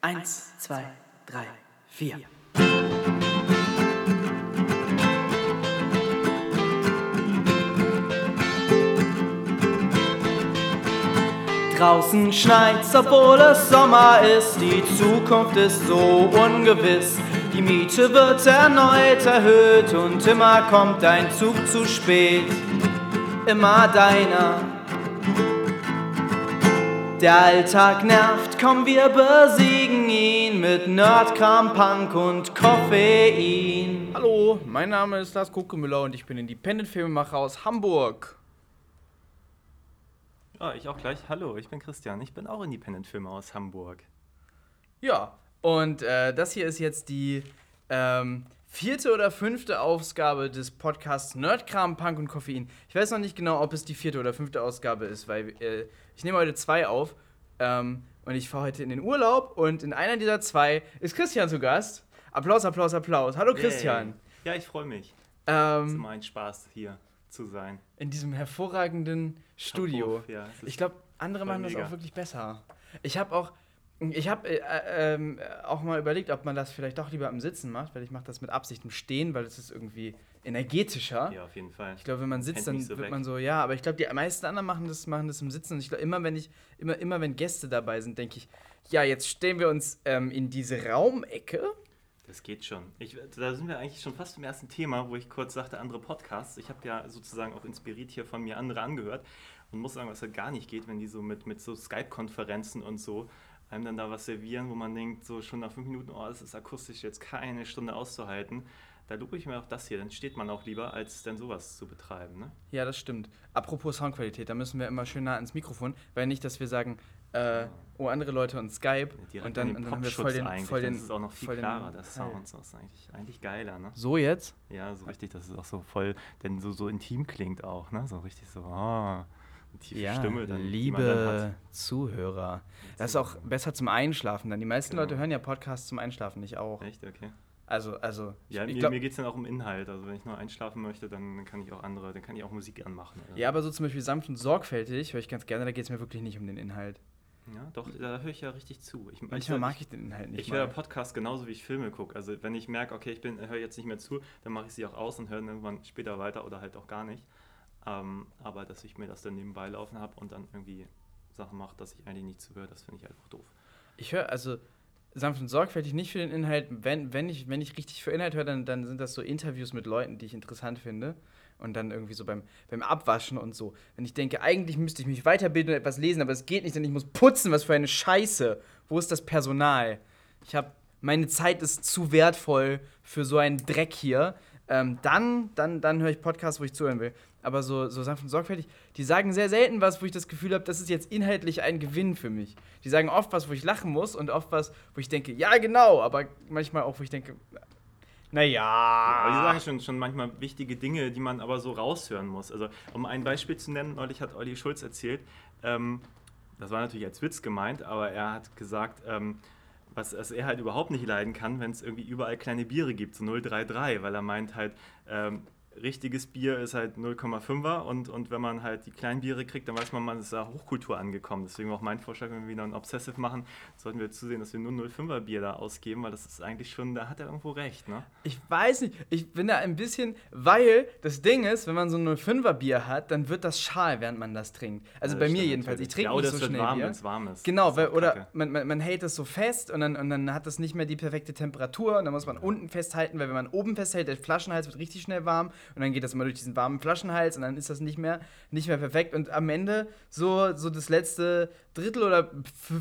Eins, zwei, drei, vier. Draußen schneit's, obwohl es Sommer ist. Die Zukunft ist so ungewiss. Die Miete wird erneut erhöht und immer kommt dein Zug zu spät. Immer deiner. Der Alltag nervt, komm, wir besiegen ihn mit Nerdkram, Punk und Koffein. Hallo, mein Name ist Lars Kokemüller und ich bin Independent-Filmemacher aus Hamburg. Ja, ich auch gleich. Hallo, ich bin Christian. Ich bin auch Independent-Filmer aus Hamburg. Ja, und äh, das hier ist jetzt die ähm, vierte oder fünfte Ausgabe des Podcasts Nerdkram, Punk und Koffein. Ich weiß noch nicht genau, ob es die vierte oder fünfte Ausgabe ist, weil äh, ich nehme heute zwei auf ähm, und ich fahre heute in den Urlaub und in einer dieser zwei ist Christian zu Gast. Applaus, Applaus, Applaus. Hallo Christian. Yay. Ja, ich freue mich. Ähm, es ist immer ein Spaß, hier zu sein. In diesem hervorragenden Studio. Auf, ja, ich glaube, andere machen mega. das auch wirklich besser. Ich habe auch, ich habe äh, äh, auch mal überlegt, ob man das vielleicht doch lieber im Sitzen macht, weil ich mache das mit Absicht im Stehen, weil es ist irgendwie energetischer. Ja, auf jeden Fall. Ich glaube, wenn man sitzt, Kennt dann so wird weg. man so, ja, aber ich glaube, die meisten anderen machen das, machen das im Sitzen. Und ich glaube, immer wenn ich, immer, immer wenn Gäste dabei sind, denke ich, ja, jetzt stellen wir uns ähm, in diese Raumecke. Das geht schon. Ich, da sind wir eigentlich schon fast im ersten Thema, wo ich kurz sagte, andere Podcasts. Ich habe ja sozusagen auch inspiriert hier von mir andere angehört und muss sagen, was halt gar nicht geht, wenn die so mit, mit so Skype-Konferenzen und so einem dann da was servieren, wo man denkt, so schon nach fünf Minuten, oh, das ist akustisch jetzt keine Stunde auszuhalten. Da lobe ich mir auch das hier, dann steht man auch lieber, als dann sowas zu betreiben. Ne? Ja, das stimmt. Apropos Soundqualität, da müssen wir immer schön nah ans Mikrofon, weil nicht, dass wir sagen, äh, oh, andere Leute und Skype Direkt und dann, an und dann haben wir voll den, eigentlich, voll den, das ist auch noch viel klarer, Teil. Sound. So ist eigentlich, eigentlich geiler, ne? So jetzt? Ja, so richtig, dass es auch so voll, denn so, so intim klingt auch, ne? So richtig so, eine tiefe Ja, Stimme, dann, dann liebe hat. Zuhörer. Das ist auch besser zum Einschlafen, denn die meisten Genau. Leute hören ja Podcasts zum Einschlafen, nicht auch. Echt, okay. Also, also, Ja, ich mir, glaub, mir geht es dann auch um Inhalt. Also wenn ich nur einschlafen möchte, dann kann ich auch andere, dann kann ich auch Musik anmachen. oder? ja, aber so zum Beispiel sanft und sorgfältig höre ich ganz gerne, da geht es mir wirklich nicht um den Inhalt. ja, doch, da höre ich ja richtig zu. Ich, Manchmal ich, mag ich den Inhalt nicht. Ich höre. Podcasts genauso wie ich Filme gucke. Also wenn ich merke, okay, ich bin höre jetzt nicht mehr zu, dann mache ich sie auch aus und höre irgendwann später weiter oder halt auch gar nicht. Ähm, aber dass ich mir das dann nebenbei laufen habe und dann irgendwie Sachen mache, dass ich eigentlich nicht zuhöre, das finde ich einfach doof. Ich höre also sanft und sorgfältig nicht für den Inhalt. Wenn, wenn, ich, wenn ich richtig für Inhalt höre, dann, dann sind das so Interviews mit Leuten, die ich interessant finde. Und dann irgendwie so beim, beim Abwaschen und so. Wenn ich denke, eigentlich müsste ich mich weiterbilden und etwas lesen, aber es geht nicht, denn ich muss putzen, was für eine Scheiße. Wo ist das Personal? Ich habe, meine Zeit ist zu wertvoll für so einen Dreck hier. Ähm, dann, dann, dann höre ich Podcasts, wo ich zuhören will. Aber so, so sanft und sorgfältig, die sagen sehr selten was, wo ich das Gefühl habe, das ist jetzt inhaltlich ein Gewinn für mich. Die sagen oft was, wo ich lachen muss und oft was, wo ich denke, ja, genau, aber manchmal auch, wo ich denke, naja. Aber die sagen schon, schon manchmal wichtige Dinge, die man aber so raushören muss. Also, um ein Beispiel zu nennen, neulich hat Olli Schulz erzählt, ähm, das war natürlich als Witz gemeint, aber er hat gesagt, ähm, was, was er halt überhaupt nicht leiden kann, wenn es irgendwie überall kleine Biere gibt, so 033, weil er meint halt, ähm, richtiges Bier ist halt 0,5er und, und wenn man halt die kleinen Biere kriegt, dann weiß man, man ist da Hochkultur angekommen. Deswegen auch mein Vorschlag, wenn wir wieder ein Obsessive machen, sollten wir zusehen, dass wir nur 0,5er Bier da ausgeben, weil das ist eigentlich schon, da hat er irgendwo recht, ne? Ich weiß nicht, ich bin da ein bisschen, weil das Ding ist, wenn man so ein 05er Bier hat, dann wird das schal, während man das trinkt. Also Ja, bei mir jedenfalls. Ich trinke ja, nicht so schnell warm, Bier. wenn es warm ist. Genau, weil, oder man, man, man hält es so fest und dann, und dann hat das nicht mehr die perfekte Temperatur und dann muss man unten festhalten, weil wenn man oben festhält, der Flaschenhals wird richtig schnell warm und dann geht das immer durch diesen warmen Flaschenhals und dann ist das nicht mehr, nicht mehr perfekt und am Ende so, so das letzte Drittel oder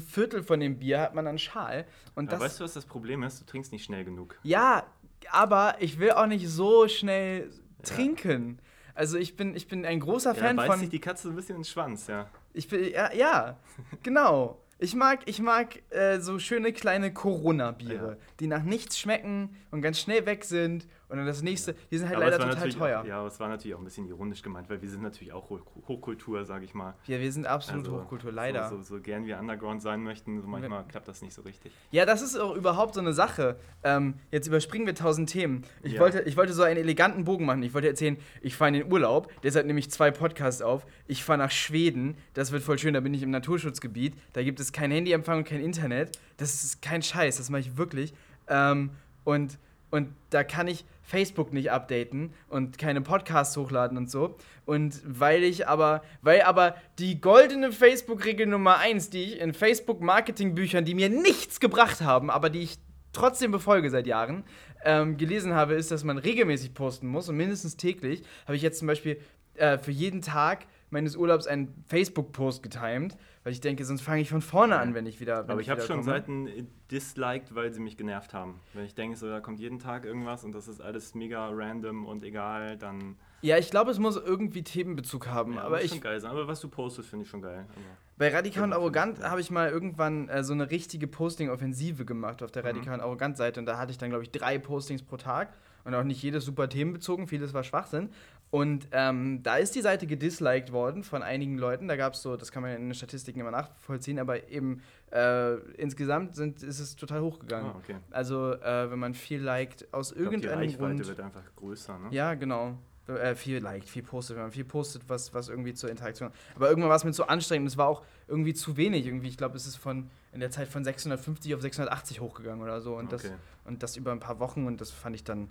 Viertel von dem Bier hat man dann schal und das... weißt du, was das Problem ist? Du trinkst nicht schnell genug. Ja, aber ich will auch nicht so schnell trinken. Also ich bin, ich bin ein großer Ja, Fan beißt von... sich die Katze ein bisschen in den Schwanz, ja. Ich bin, ja, ja genau. Ich mag, ich mag äh, so schöne kleine Corona-Biere, Ja. die nach nichts schmecken und ganz schnell weg sind Und dann das nächste, die sind halt Aber leider total teuer. Ja, aber es war natürlich auch ein bisschen ironisch gemeint, weil wir sind natürlich auch Hoch Hochkultur, sage ich mal. Ja, wir sind absolut Also, Hochkultur, leider. So, so, so gern wir Underground sein möchten, so manchmal klappt das nicht so richtig. Ja, das ist auch überhaupt so eine Sache. Ähm, jetzt überspringen wir tausend Themen. Ich, Ja. wollte, ich wollte so einen eleganten Bogen machen. Ich wollte erzählen, ich fahre in den Urlaub, deshalb nehme ich zwei Podcasts auf. Ich fahre nach Schweden, das wird voll schön, da bin ich im Naturschutzgebiet. Da gibt es kein Handyempfang und kein Internet. Das ist kein Scheiß, das mache ich wirklich. Ähm, und, und da kann ich Facebook nicht updaten und keine Podcasts hochladen und so. Und weil ich aber, weil aber die goldene Facebook-Regel Nummer eins, die ich in Facebook-Marketing-Büchern, die mir nichts gebracht haben, aber die ich trotzdem befolge seit Jahren, ähm, gelesen habe, ist, dass man regelmäßig posten muss und mindestens täglich. Habe ich jetzt zum Beispiel äh, für jeden Tag meines Urlaubs einen Facebook-Post getimed, weil ich denke, sonst fange ich von vorne an, wenn ich wieder. Wenn Aber ich habe wieder schon. Seiten äh, disliked, weil sie mich genervt haben. Wenn ich denke, so, da kommt jeden Tag irgendwas und das ist alles mega random und egal, dann. Ja, ich glaube, es muss irgendwie Themenbezug haben. Ja, aber muss ich, schon geil sein. Aber was du postest, finde ich schon geil. Aber Bei Radikal und Arrogant habe ich mal irgendwann äh, so eine richtige Posting-Offensive gemacht auf der Mhm. Radikal und Arrogant-Seite. Und da hatte ich dann, glaube ich, drei Postings pro Tag. Und auch nicht jedes super themenbezogen, vieles war Schwachsinn. Und ähm, da ist die Seite gedisliked worden von einigen Leuten. Da gab es so, das kann man in den Statistiken immer nachvollziehen, aber eben äh, insgesamt sind, ist es total hochgegangen. Ah, okay. Also, äh, wenn man viel liked, aus Ich glaub, die irgendeinem Reichweite Grund. wird einfach größer, ne? Ja, genau. Äh, viel liked, viel postet, wenn man viel postet, was, was irgendwie zur Interaktion. Aber irgendwann war es mir zu anstrengend, es war auch irgendwie zu wenig. Irgendwie, ich glaube, es ist von in der Zeit von 650 auf 680 hochgegangen oder so. Und, das, Okay. und das über ein paar Wochen und das fand ich dann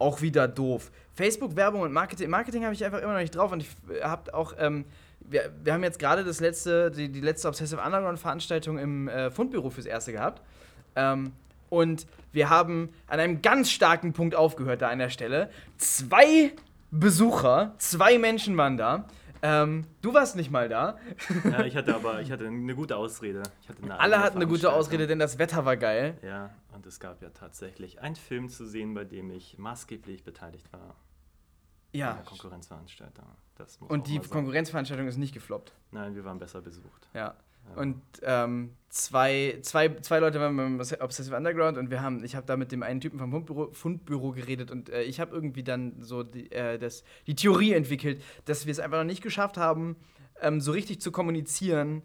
auch wieder doof. Facebook-Werbung und Marketing, Marketing habe ich einfach immer noch nicht drauf und ich habe auch, ähm, wir, wir haben jetzt gerade das letzte, die, die letzte Obsessive Underground-Veranstaltung im äh, Fundbüro fürs Erste gehabt. Ähm, und wir haben an einem ganz starken Punkt aufgehört da an der Stelle. Zwei Besucher, zwei Menschen waren da. Ähm, du warst nicht mal da. Ja, ich hatte aber ich hatte eine gute Ausrede. Hatte eine Alle hatten eine gute. Ausrede, denn das Wetter war geil. Ja, und es gab ja tatsächlich einen Film zu sehen, bei dem ich maßgeblich beteiligt war. Ja. Das muss Und die. Konkurrenzveranstaltung ist nicht gefloppt. Nein, wir waren besser besucht. Ja. Ja. Und ähm, zwei, zwei, zwei Leute waren beim Obsessive Underground und wir haben, ich habe da mit dem einen Typen vom Fundbüro, Fundbüro geredet und äh, ich habe irgendwie dann so die, äh, das, die Theorie entwickelt, dass wir es einfach noch nicht geschafft haben, ähm, so richtig zu kommunizieren,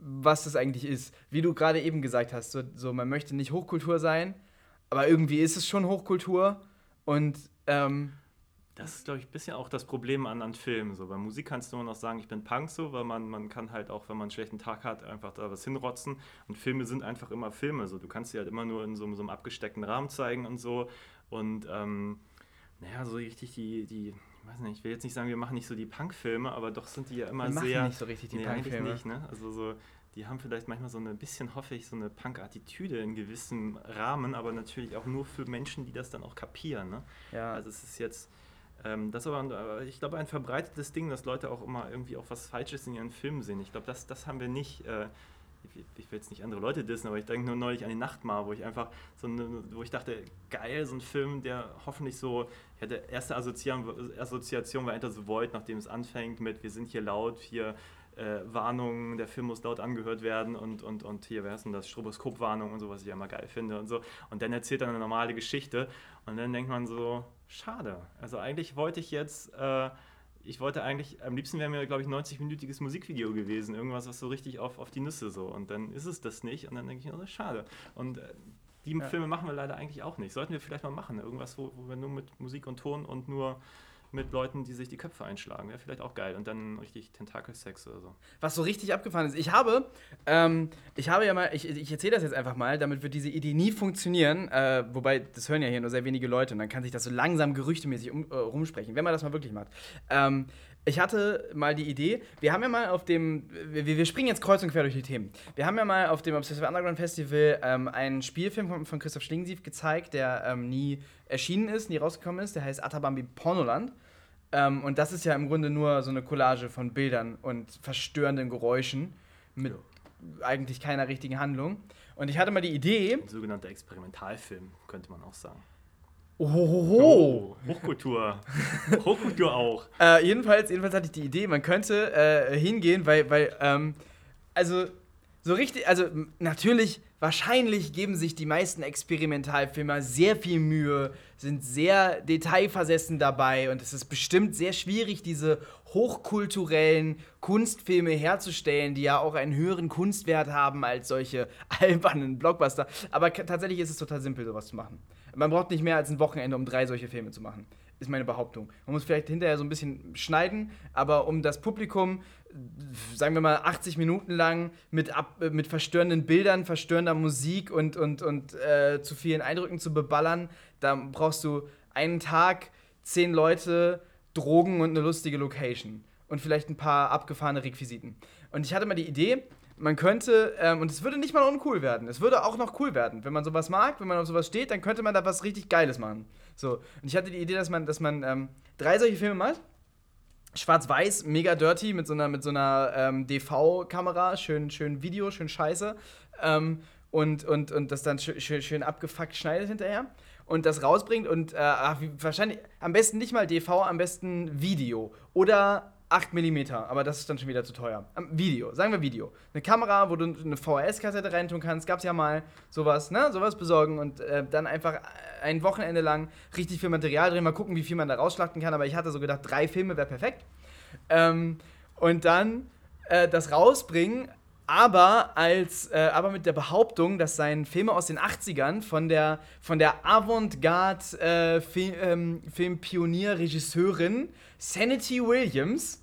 was das eigentlich ist. Wie du gerade eben gesagt hast, so, so man möchte nicht Hochkultur sein, aber irgendwie ist es schon Hochkultur und ähm, Das ist, glaube ich, ein bisschen auch das Problem an, an Filmen. So. Bei Musik kannst du immer noch sagen, ich bin Punk so, weil man, man kann halt auch, wenn man einen schlechten Tag hat, einfach da was hinrotzen. Und Filme sind einfach immer Filme. So. Du kannst sie halt immer nur in so, so einem abgesteckten Rahmen zeigen und so. Und ähm, naja, so richtig die, die, weiß nicht, ich will jetzt nicht sagen, wir machen nicht so die Punk-Filme, aber doch sind die ja immer wir machen sehr. nicht so richtig die nee, Punkfilme. nicht, ne? Also so, die haben vielleicht manchmal so ein bisschen, hoffe ich, so eine Punk-Attitüde in gewissem Rahmen, aber natürlich auch nur für Menschen, die das dann auch kapieren, ne? Ja. Also es ist jetzt, ähm, das ist aber, ein, äh, ich glaube, ein verbreitetes Ding, dass Leute auch immer irgendwie auch was Falsches in ihren Filmen sehen. Ich glaube, das, das haben wir nicht. Äh, ich, will jetzt nicht andere Leute dissen, aber ich denke nur neulich an die Nachtmar, wo ich einfach so eine, wo ich dachte, geil, so ein Film, der hoffentlich so, ich hatte erste Assoziation, Assoziation war Enter the Void, nachdem es anfängt mit, wir sind hier laut, hier äh, Warnungen, der Film muss laut angehört werden und, und, und hier, wer ist denn das, Stroboskopwarnung und so, was ich ja immer geil finde und so. Und dann erzählt er eine normale Geschichte und dann denkt man so, schade. Also eigentlich wollte ich jetzt, äh, ich wollte eigentlich, am liebsten wäre mir, glaube ich, 90-minütiges Musikvideo gewesen, irgendwas, was so richtig auf, auf die Nüsse so. Und dann ist es das nicht und dann denke ich, oh, schade. Und äh, die Ja. Filme machen wir leider eigentlich auch nicht. Sollten wir vielleicht mal machen. Irgendwas, wo, wo wir nur mit Musik und Ton und nur mit Leuten, die sich die Köpfe einschlagen. Wäre vielleicht auch geil. Und dann richtig Tentakelsex oder so. was so richtig abgefahren ist. Ich habe, ähm, ich habe ja mal, ich, ich erzähle das jetzt einfach mal, damit wird diese Idee nie funktionieren, äh, wobei das hören ja hier nur sehr wenige Leute und dann kann sich das so langsam gerüchtemäßig um, äh, rumsprechen, wenn man das mal wirklich macht. Ähm, ich hatte mal die Idee, wir haben ja mal auf dem, wir, wir springen jetzt kreuz und quer durch die Themen. Wir haben ja mal auf dem Obsessive Underground Festival ähm, einen Spielfilm von, von Christoph Schlingensief gezeigt, der ähm, nie erschienen ist, nie rausgekommen ist, der heißt Atabambi Pornoland. Ähm, und das ist ja im Grunde nur so eine Collage von Bildern und verstörenden Geräuschen mit eigentlich keiner richtigen Handlung. Und ich hatte mal die Idee. Ein sogenannter Experimentalfilm, könnte man auch sagen. Ohoho! Hochkultur. Hochkultur auch. Äh, jedenfalls, jedenfalls hatte ich die Idee, man könnte äh, hingehen, weil, weil ähm, also so richtig, also natürlich, wahrscheinlich geben sich die meisten Experimentalfilmer sehr viel Mühe, sind sehr detailversessen dabei und es ist bestimmt sehr schwierig, diese hochkulturellen Kunstfilme herzustellen, die ja auch einen höheren Kunstwert haben als solche albernen Blockbuster. Aber tatsächlich ist es total simpel, sowas zu machen. Man braucht nicht mehr als ein Wochenende, um drei solche Filme zu machen. Ist meine Behauptung. Man muss vielleicht hinterher so ein bisschen schneiden, aber um das Publikum, sagen wir mal, 80 Minuten lang mit, ab, mit verstörenden Bildern, verstörender Musik und, und, und äh, zu vielen Eindrücken zu beballern, da brauchst du einen Tag, zehn Leute, Drogen und eine lustige Location. Und vielleicht ein paar abgefahrene Requisiten. Und ich hatte mal die Idee, man könnte, ähm, und es würde nicht mal uncool werden, es würde auch noch cool werden. Wenn man sowas mag, wenn man auf sowas steht, dann könnte man da was richtig Geiles machen. So, und ich hatte die Idee, dass man, dass man ähm, drei solche Filme macht. Schwarz-Weiß, mega dirty, mit so einer, mit so einer ähm, DV-Kamera, schön, schön Video, schön scheiße. Ähm, und, und, und das dann schön, schön, abgefuckt schneidet hinterher. Und das rausbringt und äh, wahrscheinlich am besten nicht mal DV, am besten Video. Oder 8 mm, aber das ist dann schon wieder zu teuer. Am Video, sagen wir Video. Eine Kamera, wo du eine VHS-Kassette reintun kannst, gab's ja mal sowas, ne? Sowas besorgen und äh, dann einfach ein Wochenende lang richtig viel Material drehen, mal gucken, wie viel man da rausschlachten kann. Aber ich hatte so gedacht, drei Filme wäre perfekt. Ähm, und dann äh, das rausbringen, aber als äh, aber mit der Behauptung, dass seien Filme aus den 80ern von der von der Avantgarde äh, Film, ähm, Filmpionier-Regisseurin Sanity Williams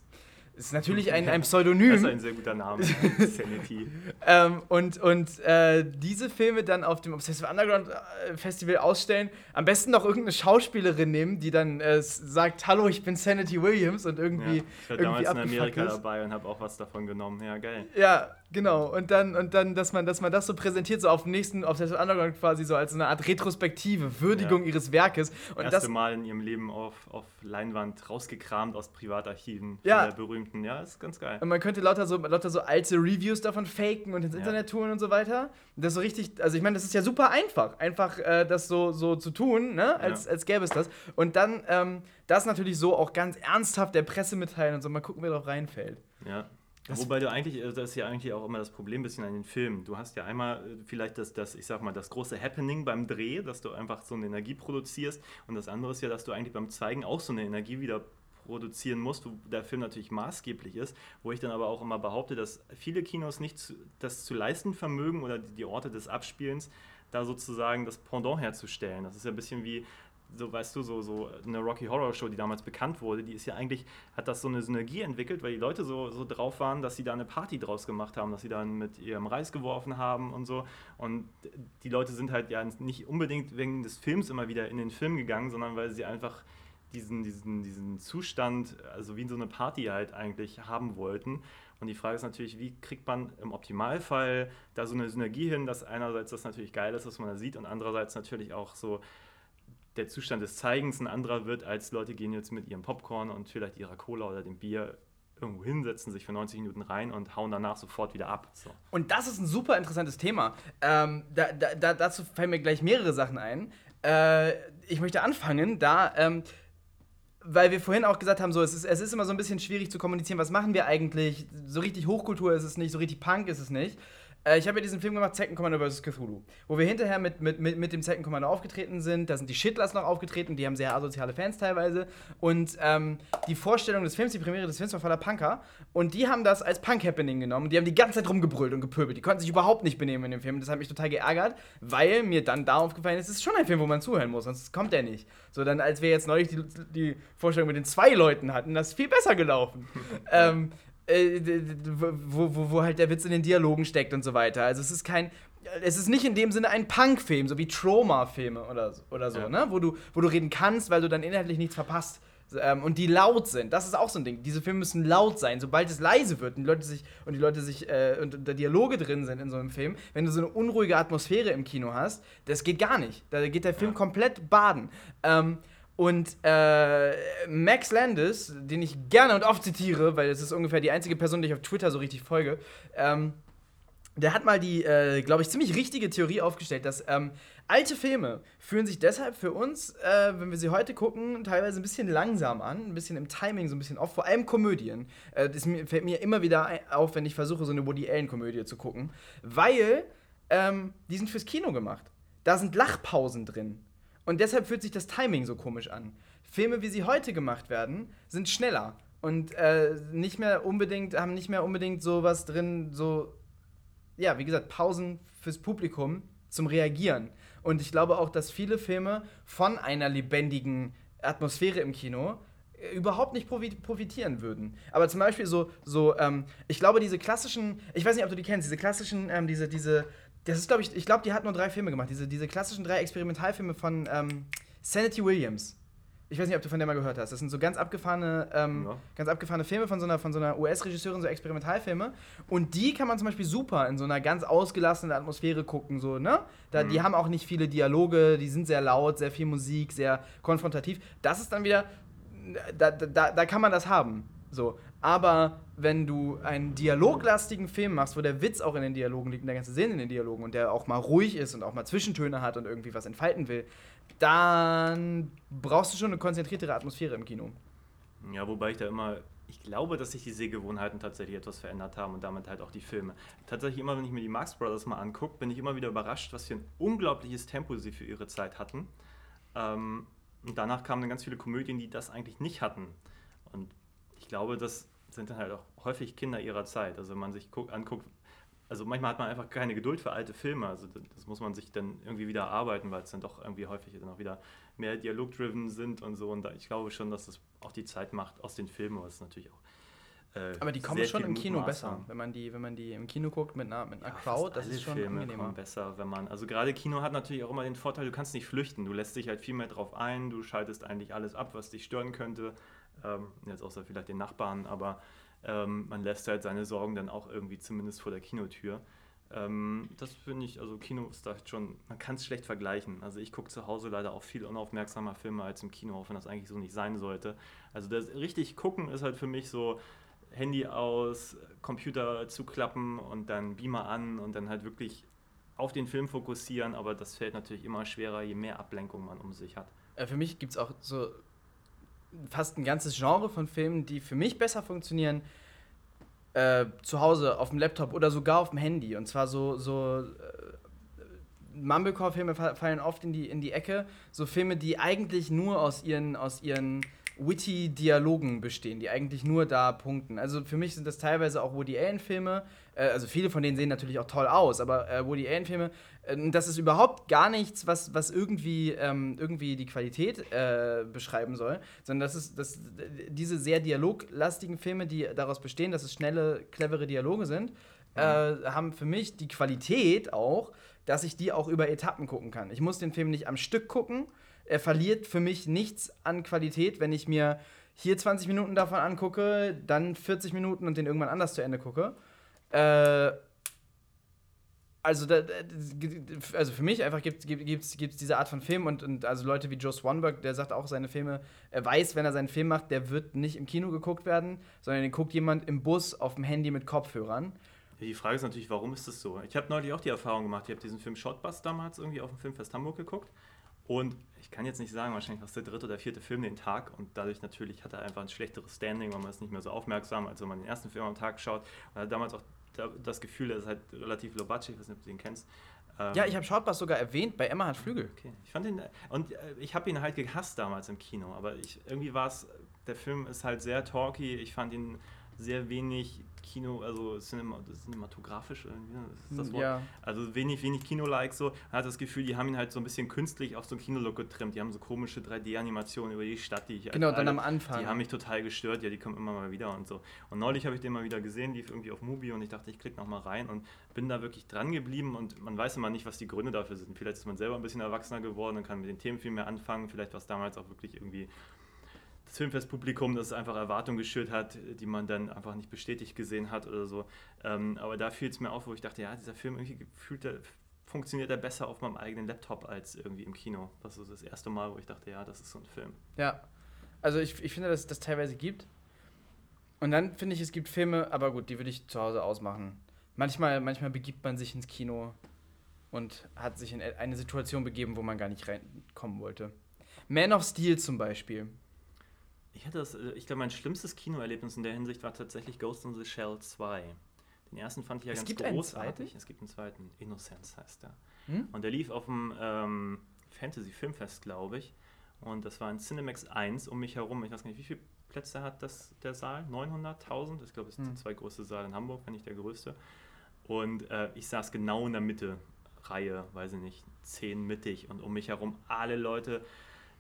ist natürlich ein, ein Das Pseudonym. ist ein sehr guter Name. Sanity. Ähm, und und äh, diese Filme dann auf dem Obsessive Underground äh, Festival ausstellen. Am besten noch irgendeine Schauspielerin nehmen, die dann äh, sagt: Hallo, ich bin Sanity Williams und Ja, irgendwie. ich war irgendwie damals in Amerika ist. dabei und habe auch was davon genommen. Ja, geil. Ja, genau. Und dann, und dann dass, man, dass man das so präsentiert, so auf dem nächsten Obsessive Underground quasi so als eine Art Retrospektive, Würdigung Ja. ihres Werkes. Und Erste das, Mal in ihrem Leben auf, auf Leinwand rausgekramt aus Privatarchiven Ja. der berühmten. Ja, ist ganz geil. Und man könnte lauter so, lauter so alte Reviews davon faken und ins Ja. Internet tun und so weiter. Das ist so richtig, also ich meine, das ist ja super einfach, einfach äh, das so, so zu tun, ne? als, Ja. als gäbe es das. Und dann ähm, das natürlich so auch ganz ernsthaft der Presse mitteilen und so, mal gucken, wer drauf reinfällt. Ja. Das- Wobei du eigentlich, äh, das ist ja eigentlich auch immer das Problem ein bisschen an den Filmen. Du hast ja einmal äh, vielleicht das, das, ich sag mal, das große Happening beim Dreh, dass du einfach so eine Energie produzierst. Und das andere ist ja, dass du eigentlich beim Zeigen auch so eine Energie wieder produzieren musst, wo der Film natürlich maßgeblich ist, wo ich dann aber auch immer behaupte, dass viele Kinos nicht zu, das zu leisten vermögen oder die, die Orte des Abspielens, da sozusagen das Pendant herzustellen. Das ist ja ein bisschen wie, so weißt du, so, so eine Rocky Horror Show, die damals bekannt wurde, die ist ja eigentlich, hat das so eine Synergie entwickelt, weil die Leute so, so drauf waren, dass sie da eine Party draus gemacht haben, dass sie dann mit ihrem Reis geworfen haben und so. Und die Leute sind halt ja nicht unbedingt wegen des Films immer wieder in den Film gegangen, sondern weil sie einfach diesen, diesen, diesen Zustand, also wie so eine Party halt eigentlich haben wollten. Und die Frage ist natürlich, wie kriegt man im Optimalfall da so eine Synergie hin, dass einerseits das natürlich geil ist, was man da sieht und andererseits natürlich auch so der Zustand des Zeigens ein anderer wird, als Leute gehen jetzt mit ihrem Popcorn und vielleicht ihrer Cola oder dem Bier irgendwo hinsetzen, sich für 90 Minuten rein und hauen danach sofort wieder ab. So. Und das ist ein super interessantes Thema. Ähm, da, da, dazu fallen mir gleich mehrere Sachen ein. Äh, ich möchte anfangen, da, ähm, weil wir vorhin auch gesagt haben, so, es, ist, es ist immer so ein bisschen schwierig zu kommunizieren, was machen wir eigentlich? So richtig Hochkultur ist es nicht, so richtig Punk ist es nicht. Äh, ich habe ja diesen Film gemacht, Second Commander vs. Cthulhu, wo wir hinterher mit, mit, mit, mit dem Second Commander aufgetreten sind. Da sind die Shitlers noch aufgetreten, die haben sehr asoziale Fans teilweise. Und ähm, die Vorstellung des Films, die Premiere des Films war voller Punker. Und die haben das als Punk-Happening genommen. Die haben die ganze Zeit rumgebrüllt und gepöbelt. Die konnten sich überhaupt nicht benehmen in dem Film. Das hat mich total geärgert, weil mir dann da aufgefallen ist, es ist schon ein Film, wo man zuhören muss, sonst kommt er nicht. So, dann, als wir jetzt neulich die, die Vorstellung mit den zwei Leuten hatten, das ist viel besser gelaufen. ähm, äh, wo, wo, wo halt der Witz in den Dialogen steckt und so weiter. Also es ist kein, es ist nicht in dem Sinne ein Punk-Film, so wie Trauma-Filme oder, so- oder so, Ja. ne? Wo du, wo du reden kannst, weil du dann inhaltlich nichts verpasst. Ähm, und die laut sind, das ist auch so ein Ding. Diese Filme müssen laut sein. Sobald es leise wird und die Leute sich und die Leute sich äh, und, und da Dialoge drin sind in so einem Film, wenn du so eine unruhige Atmosphäre im Kino hast, das geht gar nicht. Da geht der Film Ja. komplett baden. Ähm, und äh, Max Landis, den ich gerne und oft zitiere, weil es ist ungefähr die einzige Person, die ich auf Twitter so richtig folge, ähm, der hat mal die, äh, glaube ich, ziemlich richtige Theorie aufgestellt, dass ähm, alte Filme fühlen sich deshalb für uns, äh, wenn wir sie heute gucken, teilweise ein bisschen langsam an, ein bisschen im Timing so ein bisschen auf, vor allem Komödien. Äh, das fällt mir immer wieder auf, wenn ich versuche, so eine Woody Allen-Komödie zu gucken, weil ähm, die sind fürs Kino gemacht. Da sind Lachpausen drin. Und deshalb fühlt sich das Timing so komisch an. Filme, wie sie heute gemacht werden, sind schneller und äh, nicht mehr unbedingt, haben nicht mehr unbedingt sowas drin, so ja, wie gesagt, Pausen fürs Publikum zum Reagieren. Und ich glaube auch, dass viele Filme von einer lebendigen Atmosphäre im Kino äh, überhaupt nicht profitieren würden. Aber zum Beispiel so, so ähm, ich glaube, diese klassischen, ich weiß nicht, ob du die kennst, diese klassischen, ähm, diese, diese, das ist, glaube ich, ich glaube, die hat nur drei Filme gemacht, diese, diese klassischen drei Experimentalfilme von ähm, Sanity Williams. Ich weiß nicht, ob du von der mal gehört hast. Das sind so ganz abgefahrene, ähm, ja. ganz abgefahrene Filme von so einer, von so einer US-Regisseurin, so Experimentalfilme. Und die kann man zum Beispiel super in so einer ganz ausgelassenen Atmosphäre gucken, so, ne? Da, mhm. Die haben auch nicht viele Dialoge, die sind sehr laut, sehr viel Musik, sehr konfrontativ. Das ist dann wieder, da, da, da kann man das haben. So. Aber wenn du einen dialoglastigen Film machst, wo der Witz auch in den Dialogen liegt und der ganze Sinn in den Dialogen und der auch mal ruhig ist und auch mal Zwischentöne hat und irgendwie was entfalten will, dann brauchst du schon eine konzentriertere Atmosphäre im Kino. Ja, wobei ich da immer, ich glaube, dass sich die Sehgewohnheiten tatsächlich etwas verändert haben und damit halt auch die Filme. Tatsächlich immer, wenn ich mir die Marx Brothers mal angucke, bin ich immer wieder überrascht, was für ein unglaubliches Tempo sie für ihre Zeit hatten. Ähm, und danach kamen dann ganz viele Komödien, die das eigentlich nicht hatten. Und ich glaube, das sind dann halt auch häufig Kinder ihrer Zeit. Also wenn man sich anguckt, also manchmal hat man einfach keine Geduld für alte Filme. Also das muss man sich dann irgendwie wieder erarbeiten, weil es dann doch irgendwie häufig dann auch wieder mehr dialogdriven sind und so. Und da, ich glaube schon, dass das auch die Zeit macht aus den Filmen, was natürlich auch. Äh, Aber die kommen schon im Kino besser, wenn man die, wenn man die im Kino guckt mit einer, mit einer ja, Crowd, das ist schon Filme angenehmer. kommen besser, wenn man, also gerade Kino hat natürlich auch immer den Vorteil, du kannst nicht flüchten, du lässt dich halt viel mehr drauf ein, du schaltest eigentlich alles ab, was dich stören könnte, ähm, jetzt außer vielleicht den Nachbarn, aber ähm, man lässt halt seine Sorgen dann auch irgendwie zumindest vor der Kinotür. Ähm, das finde ich, also Kino ist da schon, man kann es schlecht vergleichen. Also ich gucke zu Hause leider auch viel unaufmerksamer Filme als im Kino, auch wenn das eigentlich so nicht sein sollte. Also das richtig gucken ist halt für mich so Handy aus, Computer zuklappen und dann Beamer an und dann halt wirklich auf den Film fokussieren, aber das fällt natürlich immer schwerer, je mehr Ablenkung man um sich hat. Äh, für mich gibt es auch so fast ein ganzes Genre von Filmen, die für mich besser funktionieren äh, zu Hause auf dem Laptop oder sogar auf dem Handy. Und zwar so, so äh, Mumblecore-Filme fallen oft in die, in die Ecke. So Filme, die eigentlich nur aus ihren, aus ihren witty Dialogen bestehen, die eigentlich nur da punkten. Also für mich sind das teilweise auch Woody Allen-Filme. Äh, also viele von denen sehen natürlich auch toll aus, aber äh, Woody Allen-Filme, das ist überhaupt gar nichts, was, was irgendwie, ähm, irgendwie die Qualität äh, beschreiben soll, sondern das ist das, diese sehr dialoglastigen Filme, die daraus bestehen, dass es schnelle, clevere Dialoge sind, mhm. haben für mich die Qualität auch, dass ich die auch über Etappen gucken kann. Ich muss den Film nicht am Stück gucken, er verliert für mich nichts an Qualität, wenn ich mir hier 20 Minuten davon angucke, dann 40 Minuten und den irgendwann anders zu Ende gucke. Äh, also, da, also für mich einfach gibt es gibt, diese Art von Film und, und also Leute wie Joe Swanberg, der sagt auch, seine Filme, er weiß, wenn er seinen Film macht, der wird nicht im Kino geguckt werden, sondern den guckt jemand im Bus auf dem Handy mit Kopfhörern. Die Frage ist natürlich, warum ist das so? Ich habe neulich auch die Erfahrung gemacht, ich habe diesen Film Shotbus damals irgendwie auf dem Filmfest Hamburg geguckt und ich kann jetzt nicht sagen, wahrscheinlich was der dritte oder vierte Film den Tag und dadurch natürlich hat er einfach ein schlechteres Standing, weil man ist nicht mehr so aufmerksam, als wenn man den ersten Film am Tag schaut. Man hat damals auch das Gefühl, er ist halt relativ lobatschig, ich weiß nicht, ob du den kennst. ja, ich habe Shoutbus sogar erwähnt, bei Emma hat Flügel. Okay, ich fand ihn, und äh, ich habe ihn halt gehasst damals im Kino, aber ich, irgendwie war es, der Film ist halt sehr talky, ich fand ihn sehr wenig Kino, also Cinema, cinematografisch, ist das Wort? Ja. Also wenig, wenig Kino-like so. Man hat das Gefühl, die haben ihn halt so ein bisschen künstlich auf so ein Kinolook getrimmt. Die haben so komische 3D-Animationen über die Stadt, die ich Genau, dann am Anfang. Die haben mich total gestört, ja, die kommen immer mal wieder und so. Und neulich habe ich den mal wieder gesehen, lief irgendwie auf Mubi und ich dachte, ich klicke nochmal rein und bin da wirklich dran geblieben und man weiß immer nicht, was die Gründe dafür sind. Vielleicht ist man selber ein bisschen erwachsener geworden und kann mit den Themen viel mehr anfangen. Vielleicht war es damals auch wirklich irgendwie Filmfestpublikum, das einfach Erwartungen geschürt hat, die man dann einfach nicht bestätigt gesehen hat oder so. Ähm, aber da fiel es mir auf, wo ich dachte, ja, dieser Film irgendwie gefühlt, funktioniert er besser auf meinem eigenen Laptop als irgendwie im Kino. Das ist das erste Mal, wo ich dachte, ja, das ist so ein Film. Ja, also ich, ich finde, dass es das teilweise gibt. Und dann finde ich, es gibt Filme, aber gut, die würde ich zu Hause ausmachen. Manchmal, manchmal begibt man sich ins Kino und hat sich in eine Situation begeben, wo man gar nicht reinkommen wollte. Man of Steel zum Beispiel. Ich hatte das, äh, ich glaube, mein schlimmstes Kinoerlebnis in der Hinsicht war tatsächlich Ghost in the Shell 2. Den ersten fand ich ja Es ganz gibt großartig. Es gibt einen zweiten. Innocence heißt der. Hm? Und der lief auf dem ähm, Fantasy Filmfest, glaube ich. Und das war ein Cinemax 1 um mich herum. Ich weiß gar nicht, wie viele Plätze hat das der Saal? 900.000? Ich glaube, es ist der Hm. zweitgrößte Saal in Hamburg, wenn nicht der größte. Und äh, ich saß genau in der Mitte, Reihe, weiß ich nicht, 10 mittig. Und um mich herum alle Leute,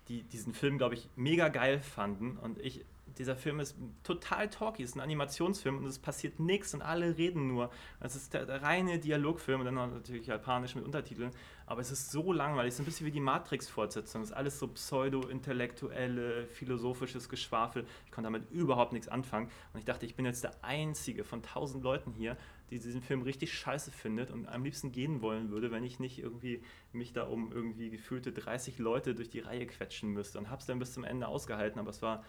die diesen Film, glaube ich, mega geil fanden. Und ich, dieser Film ist total talky, ist ein Animationsfilm und es passiert nichts und alle reden nur. Es ist der, der reine Dialogfilm und dann natürlich japanisch mit Untertiteln. Aber es ist so langweilig, es ist ein bisschen wie die Matrix-Fortsetzung. Es ist alles so pseudo-intellektuelle, philosophisches Geschwafel. Ich konnte damit überhaupt nichts anfangen. Und ich dachte, ich bin jetzt der Einzige von tausend Leuten hier, die diesen Film richtig scheiße findet und am liebsten gehen wollen würde, wenn ich nicht irgendwie mich da um irgendwie gefühlte 30 Leute durch die Reihe quetschen müsste. Und hab's dann bis zum Ende ausgehalten, aber es war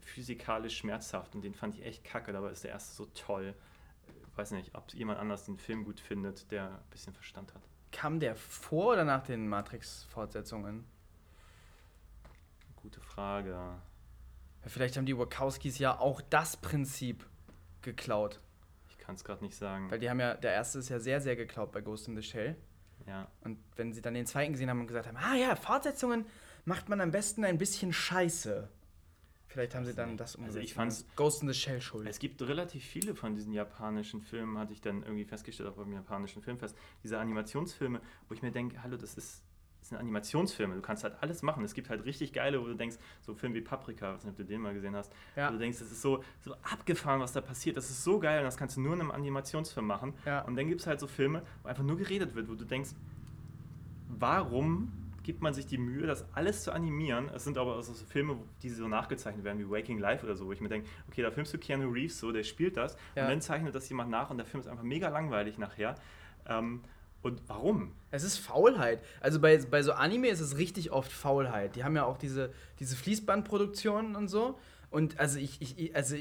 physikalisch schmerzhaft und den fand ich echt kacke. Dabei ist der erste so toll. Ich weiß nicht, ob jemand anders den Film gut findet, der ein bisschen Verstand hat. Kam der vor oder nach den Matrix-Fortsetzungen? Gute Frage. Vielleicht haben die Wachowskis ja auch das Prinzip geklaut. Ich kann es gerade nicht sagen. Weil die haben ja, der erste ist ja sehr, sehr geklaut bei Ghost in the Shell. Ja. Und wenn sie dann den zweiten gesehen haben und gesagt haben, ah ja, Fortsetzungen macht man am besten ein bisschen scheiße. Vielleicht haben sie dann das Also ich umgesetzt. fand's- und Ghost in the Shell schuld. Es gibt relativ viele von diesen japanischen Filmen, hatte ich dann irgendwie festgestellt, auch beim japanischen Filmfest. Diese Animationsfilme, wo ich mir denke, hallo, das ist, das sind Animationsfilme, du kannst halt alles machen. Es gibt halt richtig geile, wo du denkst, so Filme wie Paprika, weiß nicht, ob du den mal gesehen hast, Ja. wo du denkst, das ist so, so abgefahren, was da passiert, das ist so geil und das kannst du nur in einem Animationsfilm machen. Ja. Und dann gibt es halt so Filme, wo einfach nur geredet wird, wo du denkst, warum gibt man sich die Mühe, das alles zu animieren? Es sind aber also so Filme, die so nachgezeichnet werden, wie Waking Life oder so, wo ich mir denke, okay, da filmst du Keanu Reeves so, der spielt das Ja. und dann zeichnet das jemand nach und der Film ist einfach mega langweilig nachher. Ähm, und warum? Es ist Faulheit. Also bei, bei so Anime ist es richtig oft Faulheit. Die haben ja auch diese, diese Fließbandproduktionen und so. Und also ich, ich, also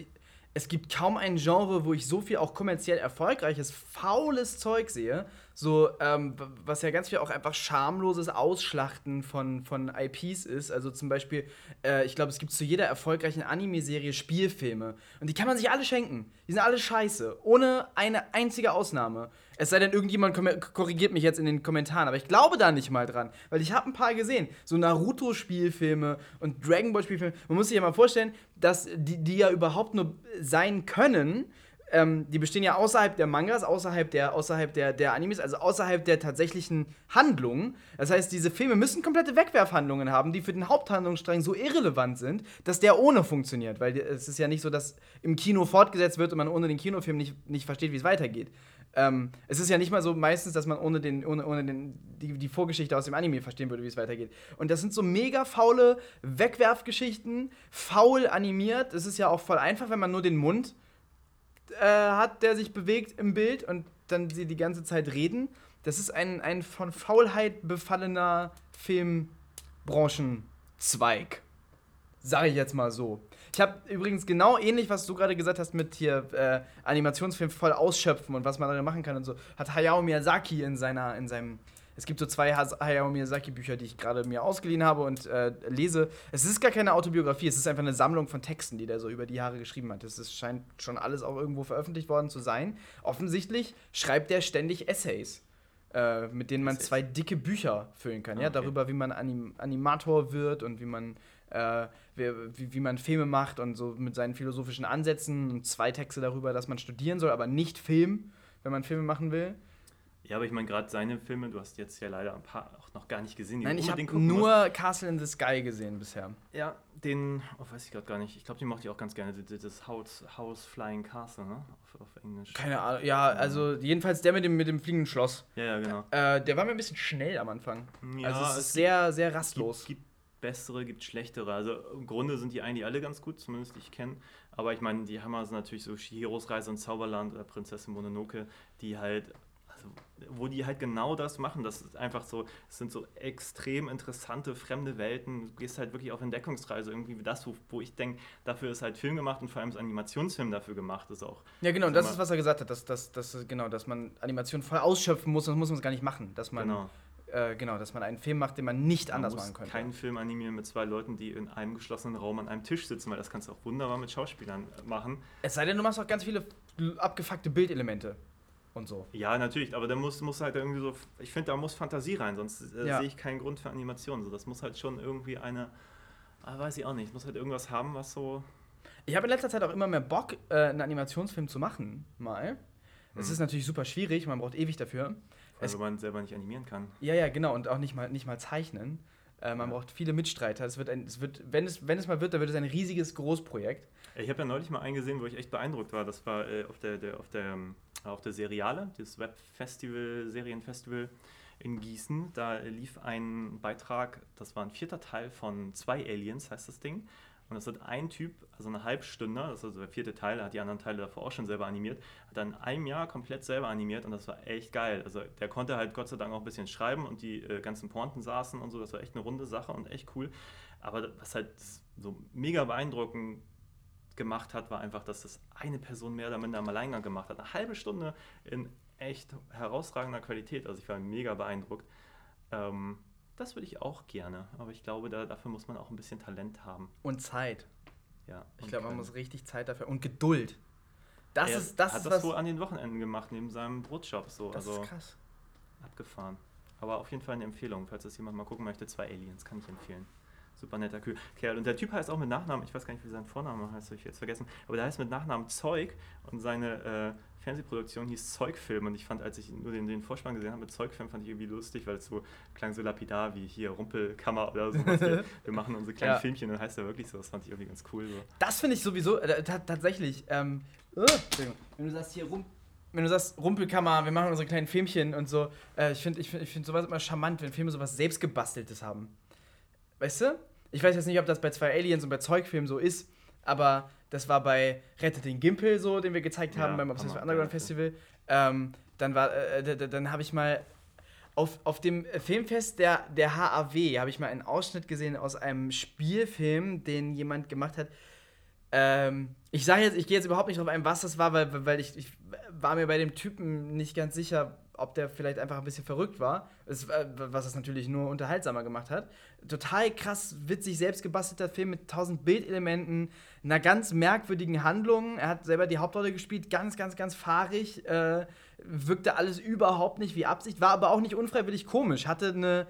es gibt kaum ein Genre, wo ich so viel auch kommerziell erfolgreiches, faules Zeug sehe. So, ähm, was ja ganz viel auch einfach schamloses Ausschlachten von, von IPs ist. Also zum Beispiel, äh, ich glaube, es gibt zu jeder erfolgreichen Anime-Serie Spielfilme. Und die kann man sich alle schenken. Die sind alle scheiße. Ohne eine einzige Ausnahme. Es sei denn, irgendjemand korrigiert mich jetzt in den Kommentaren, aber ich glaube da nicht mal dran, weil ich habe ein paar gesehen, so Naruto-Spielfilme und Dragon Ball-Spielfilme. Man muss sich ja mal vorstellen, dass die, die ja überhaupt nur sein können, ähm, die bestehen ja außerhalb der Mangas, außerhalb der, außerhalb der, der Animes, also außerhalb der tatsächlichen Handlungen. Das heißt, diese Filme müssen komplette Wegwerfhandlungen haben, die für den Haupthandlungsstrang so irrelevant sind, dass der ohne funktioniert. Weil es ist ja nicht so, dass im Kino fortgesetzt wird und man ohne den Kinofilm nicht, nicht versteht, wie es weitergeht. Ähm, es ist ja nicht mal so meistens, dass man ohne, den, ohne, ohne den, die, die Vorgeschichte aus dem Anime verstehen würde, wie es weitergeht. Und das sind so mega faule Wegwerfgeschichten, faul animiert. Es ist ja auch voll einfach, wenn man nur den Mund äh, hat, der sich bewegt im Bild und dann sie die ganze Zeit reden. Das ist ein, ein von Faulheit befallener Filmbrancenzweig. Sag ich jetzt mal so. Ich habe übrigens genau ähnlich, was du gerade gesagt hast mit hier äh, Animationsfilm voll ausschöpfen und was man da machen kann und so, hat Hayao Miyazaki in seiner, in seinem. Es gibt so zwei Hayao Miyazaki-Bücher, die ich gerade mir ausgeliehen habe und äh, lese. Es ist gar keine Autobiografie, es ist einfach eine Sammlung von Texten, die der so über die Jahre geschrieben hat. Es ist, scheint schon alles auch irgendwo veröffentlicht worden zu sein. Offensichtlich schreibt er ständig Essays, äh, mit denen man zwei dicke Bücher füllen kann. Ah, ja, okay. darüber, wie man Anim Animator wird und wie man äh, wie, wie man Filme macht und so mit seinen philosophischen Ansätzen und zwei Texte darüber, dass man studieren soll, aber nicht Film, wenn man Filme machen will. Ja, aber ich meine, gerade seine Filme, du hast jetzt ja leider ein paar auch noch gar nicht gesehen. die Nein, ich habe gucken musst. nur Castle in the Sky gesehen bisher. Ja, den, oh, weiß ich gerade gar nicht. Ich glaube, den mochte ich auch ganz gerne. Das, House, House Flying Castle, ne? Auf, auf Englisch. Keine Ahnung, ja, also jedenfalls der mit dem, mit dem fliegenden Schloss. Ja, ja, genau. Äh, der war mir ein bisschen schnell am Anfang. Ja, also es es ist sehr, sehr rastlos. gibt, gibt bessere, gibt schlechtere. Also im Grunde sind die eigentlich alle ganz gut, zumindest die ich kenne. Aber ich meine, die Hammer sind natürlich so Shihiros Reise ins Zauberland oder Prinzessin Mononoke, die halt, wo die halt genau das machen. Das ist einfach so, es sind so extrem interessante fremde Welten. Du gehst halt wirklich auf Entdeckungsreise, irgendwie wie das, wo, wo ich denke, dafür ist halt Film gemacht und vor allem ist Animationsfilm dafür gemacht, ist auch. Ja, genau, das ist, was er gesagt hat, dass, dass, dass, genau, dass man Animation voll ausschöpfen muss, das muss man es gar nicht machen. Dass man, Genau. äh, genau, dass man einen Film macht, den man nicht Man anders machen könnte. keinen Film animieren mit zwei Leuten, die in einem geschlossenen Raum an einem Tisch sitzen, weil das kannst du auch wunderbar mit Schauspielern äh, machen. Es sei denn, du machst auch ganz viele abgefuckte Bildelemente und so. Ja, natürlich, aber da muss, muss halt irgendwie so, ich finde, da muss Fantasie rein, sonst äh, Ja. sehe ich keinen Grund für Animation. So, das muss halt schon irgendwie eine, ah, weiß ich auch nicht, muss halt irgendwas haben, was so. Ich habe in letzter Zeit auch immer mehr Bock, äh, einen Animationsfilm zu machen, mal. Es Mhm. ist natürlich super schwierig, man braucht ewig dafür. Also man selber nicht animieren kann. Ja, ja, genau, und auch nicht mal, nicht mal zeichnen. Äh, man Ja. braucht viele Mitstreiter. Es wird ein, es wird, wenn, es, wenn es mal wird, dann wird es ein riesiges Großprojekt. Ich habe ja neulich mal einen gesehen, wo ich echt beeindruckt war. Das war äh, auf, der, der, auf, der, ähm, auf der Seriale, das Webfestival, Serienfestival in Gießen. Da lief ein Beitrag, das war ein vierter Teil von Zwei Aliens, heißt das Ding. Und das hat ein Typ, also eine Halbstunde, das ist also der vierte Teil, hat die anderen Teile davor auch schon selber animiert, hat dann in einem Jahr komplett selber animiert und das war echt geil. Also der konnte halt Gott sei Dank auch ein bisschen schreiben und die äh, ganzen Pointen saßen und so, das war echt eine runde Sache und echt cool. Aber was halt so mega beeindruckend gemacht hat, war einfach, dass das eine Person mehr oder minder am Alleingang gemacht hat. Eine halbe Stunde in echt herausragender Qualität. Also ich war mega beeindruckt. Ähm, das würde ich auch gerne, aber ich glaube, da, dafür muss man auch ein bisschen Talent haben. Und Zeit. Ja, Ich glaube, man muss richtig Zeit dafür. Und Geduld. Das er ist, das hat ist das wohl an den Wochenenden gemacht, neben seinem Brotshop. So. das also ist krass. abgefahren. Aber auf jeden Fall eine Empfehlung, falls das jemand mal gucken möchte. Zwei Aliens kann ich empfehlen. Super netter Kerl. Und der Typ heißt auch mit Nachnamen, ich weiß gar nicht, wie sein Vorname heißt, habe ich jetzt vergessen. Aber der heißt mit Nachnamen Zeug und seine äh, Fernsehproduktion hieß Zeugfilm. Und ich fand, als ich nur den, den Vorspann gesehen habe mit Zeugfilm, fand ich irgendwie lustig, weil es so klang so lapidar wie hier Rumpelkammer oder sowas. wir, wir machen unsere kleinen Ja. Filmchen, dann heißt er wirklich so. Das fand ich irgendwie ganz cool. So. Das finde ich sowieso äh, ta- tatsächlich. Ähm, äh, Entschuldigung. wenn du sagst hier rum. Wenn du sagst, Rumpelkammer, wir machen unsere kleinen Filmchen und so, äh, ich finde ich find, ich find sowas immer charmant, wenn Filme sowas selbstgebasteltes haben. Weißt du? Ich weiß jetzt nicht, ob das bei zwei Aliens und bei Zeugfilmen so ist, aber das war bei Rettet den Gimpel so, den wir gezeigt haben Ja, beim Obsessive Underground Festival. Ähm, dann war, äh, dann habe ich mal auf, auf dem Filmfest der, der HAW habe ich mal einen Ausschnitt gesehen aus einem Spielfilm, den jemand gemacht hat. Ähm, ich sage jetzt, ich gehe jetzt überhaupt nicht drauf ein, was das war, weil, weil ich, ich war mir bei dem Typen nicht ganz sicher, ob der vielleicht einfach ein bisschen verrückt war, äh, was es natürlich nur unterhaltsamer gemacht hat. Total krass, witzig, selbst gebastelter Film mit tausend Bildelementen, einer ganz merkwürdigen Handlung. Er hat selber die Hauptrolle gespielt, ganz, ganz, ganz fahrig, äh, wirkte alles überhaupt nicht wie Absicht, war aber auch nicht unfreiwillig komisch, hatte eine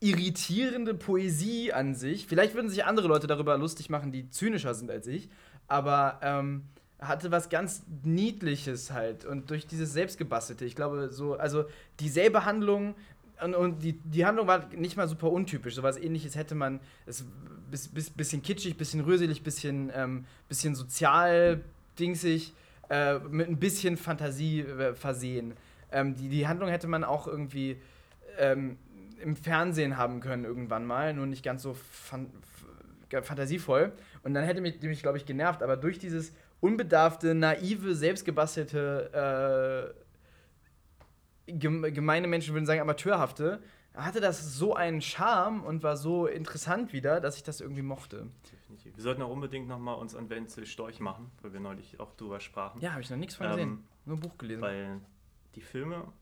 irritierende Poesie an sich. Vielleicht würden sich andere Leute darüber lustig machen, die zynischer sind als ich, aber ähm, hatte was ganz Niedliches halt und durch dieses Selbstgebastelte, ich glaube, so, also dieselbe Handlung und, und die, die Handlung war nicht mal super untypisch, sowas ähnliches hätte man, es bis, bis, bisschen kitschig, bisschen rührselig, bisschen, ähm, bisschen sozial, dingsig, äh, mit ein bisschen Fantasie äh, versehen. Ähm, die, die Handlung hätte man auch irgendwie ähm, im Fernsehen haben können irgendwann mal, nur nicht ganz so fan fantasievoll. Und dann hätte mich, mich glaube ich, genervt. Aber durch dieses unbedarfte, naive, selbstgebastelte, äh, gem- gemeine Menschen würden sagen, amateurhafte, hatte das so einen Charme und war so interessant wieder, dass ich das irgendwie mochte. Definitiv. Wir sollten auch unbedingt nochmal uns an Wenzel Storch machen, weil wir neulich auch drüber sprachen. Ja, habe ich noch nichts von Ähm, gesehen. Nur ein Buch gelesen. Weil die Filme,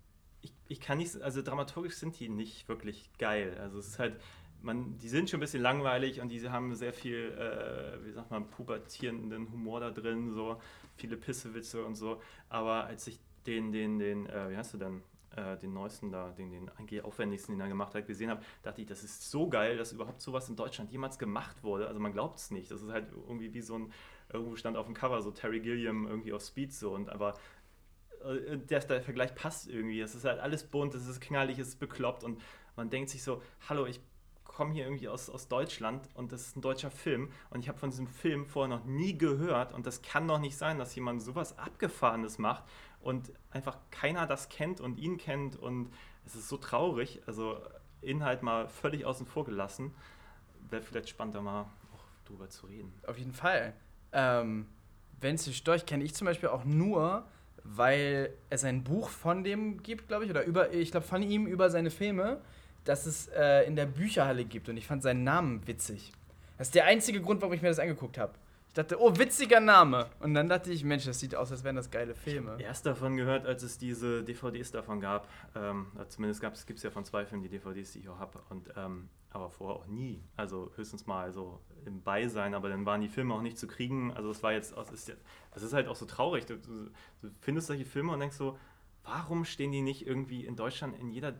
ich, ich kann nicht, also dramaturgisch sind die nicht wirklich geil. Also es ist halt, man, die sind schon ein bisschen langweilig und die haben sehr viel, äh, wie sagt man, pubertierenden Humor da drin, so viele Pissewitze und so. Aber als ich den, den, den, äh, wie heißt du denn? äh, den neuesten da, den, den eigentlich aufwendigsten, den er gemacht hat, gesehen habe, dachte ich, das ist so geil, dass überhaupt sowas in Deutschland jemals gemacht wurde. Also man glaubt es nicht. Das ist halt irgendwie wie so ein, irgendwo stand auf dem Cover so Terry Gilliam irgendwie auf Speed so und aber äh, der, der Vergleich passt irgendwie. Es ist halt alles bunt, es ist knallig, es ist bekloppt und man denkt sich so, hallo, ich komme hier irgendwie aus, aus Deutschland und das ist ein deutscher Film und ich habe von diesem Film vorher noch nie gehört und das kann doch nicht sein, dass jemand sowas Abgefahrenes macht und einfach keiner das kennt und ihn kennt und es ist so traurig, also Inhalt mal völlig außen vor gelassen. Wäre vielleicht spannend, da mal auch drüber zu reden. Auf jeden Fall. Ähm, Wenzel Storch kenne ich zum Beispiel auch nur weil es ein Buch von dem gibt, glaube ich, oder über, ich glaube von ihm über seine Filme, das es äh, in der Bücherhalle gibt und ich fand seinen Namen witzig. Das ist der einzige Grund, warum ich mir das angeguckt habe. Ich dachte, oh, witziger Name. Und dann dachte ich, Mensch, das sieht aus, als wären das geile Filme. Erst davon gehört, als es diese DVDs davon gab. Ähm, zumindest gibt es ja von zwei Filmen die DVDs, die ich auch habe. ähm, aber vorher auch nie. Also höchstens mal so im Beisein, aber dann waren die Filme auch nicht zu kriegen. Also es war jetzt, das ist, ist halt auch so traurig. Du, du, du findest solche Filme und denkst so, warum stehen die nicht irgendwie in Deutschland in jeder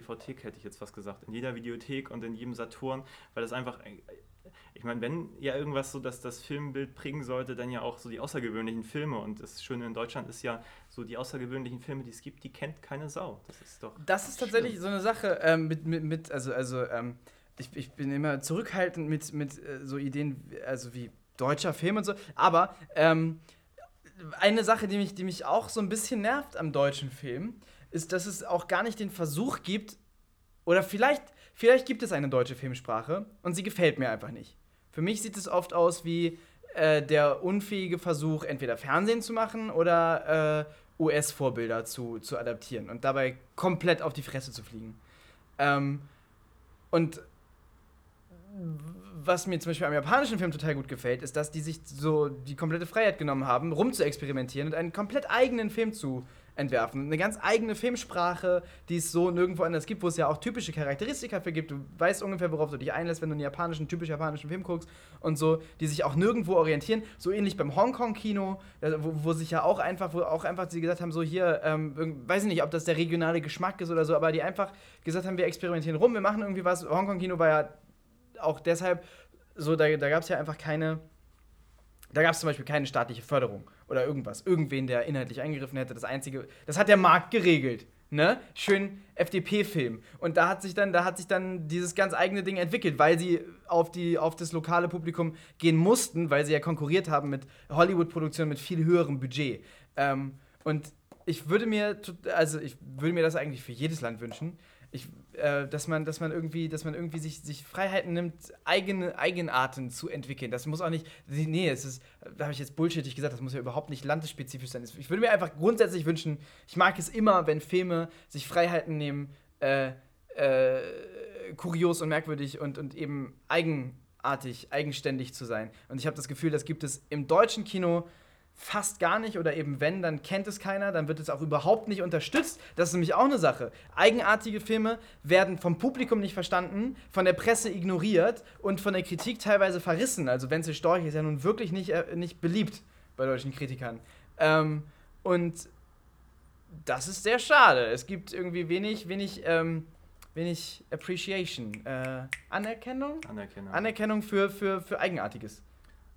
DVT hätte ich jetzt fast gesagt, in jeder Videothek und in jedem Saturn, weil das einfach ich meine, wenn ja irgendwas so, dass das Filmbild prägen sollte, dann ja auch so die außergewöhnlichen Filme. Und das Schöne in Deutschland ist ja, so die außergewöhnlichen Filme, die es gibt, die kennt keine Sau. Das ist doch. Das ist tatsächlich schlimm. so eine Sache ähm, mit, mit, mit, also, also ähm, ich, ich bin immer zurückhaltend mit, mit äh, so Ideen, also wie deutscher Film und so. Aber ähm, eine Sache, die mich, die mich auch so ein bisschen nervt am deutschen Film, ist, dass es auch gar nicht den Versuch gibt, oder vielleicht Vielleicht gibt es eine deutsche Filmsprache und sie gefällt mir einfach nicht. Für mich sieht es oft aus wie äh, der unfähige Versuch, entweder Fernsehen zu machen oder äh, US-Vorbilder zu, zu adaptieren und dabei komplett auf die Fresse zu fliegen. Ähm, und was mir zum Beispiel am japanischen Film total gut gefällt, ist, dass die sich so die komplette Freiheit genommen haben, rum zu experimentieren und einen komplett eigenen Film zu entwerfen. Eine ganz eigene Filmsprache, die es so nirgendwo anders gibt, wo es ja auch typische Charakteristika für gibt. Du weißt ungefähr, worauf du dich einlässt, wenn du einen japanischen, typisch japanischen Film guckst und so, die sich auch nirgendwo orientieren. So ähnlich beim Hongkong-Kino, wo, wo, sich ja auch einfach, wo auch einfach sie gesagt haben, so hier, ähm, weiß ich nicht, ob das der regionale Geschmack ist oder so, aber die einfach gesagt haben, wir experimentieren rum, wir machen irgendwie was. Hongkong-Kino war ja auch deshalb so, da, da gab es ja einfach keine, da gab es zum Beispiel keine staatliche Förderung oder irgendwas. Irgendwen, der inhaltlich eingegriffen hätte. Das einzige, das hat der Markt geregelt. Ne? Schön FDP-Film. Und da hat sich dann, da hat sich dann dieses ganz eigene Ding entwickelt, weil sie auf, die, auf das lokale Publikum gehen mussten, weil sie ja konkurriert haben mit Hollywood-Produktionen mit viel höherem Budget. Ähm, und ich würde mir, also ich würde mir das eigentlich für jedes Land wünschen, ich, äh, dass man, dass man irgendwie, dass man irgendwie sich, sich Freiheiten nimmt, eigene Eigenarten zu entwickeln. Das muss auch nicht, nee, es ist, da habe ich jetzt bullshittig gesagt, das muss ja überhaupt nicht landesspezifisch sein. Ich würde mir einfach grundsätzlich wünschen, ich mag es immer, wenn Filme sich Freiheiten nehmen, äh, äh, kurios und merkwürdig und, und eben eigenartig, eigenständig zu sein. Und ich habe das Gefühl, das gibt es im deutschen Kino fast gar nicht oder eben wenn, dann kennt es keiner, dann wird es auch überhaupt nicht unterstützt. Das ist nämlich auch eine Sache. Eigenartige Filme werden vom Publikum nicht verstanden, von der Presse ignoriert und von der Kritik teilweise verrissen. Also Wenzel Storch ist ja nun wirklich nicht, äh, nicht beliebt bei deutschen Kritikern. Ähm, und das ist sehr schade. Es gibt irgendwie wenig, wenig, ähm, wenig Appreciation. Äh, Anerkennung? Anerkennung. Anerkennung für, für, für Eigenartiges.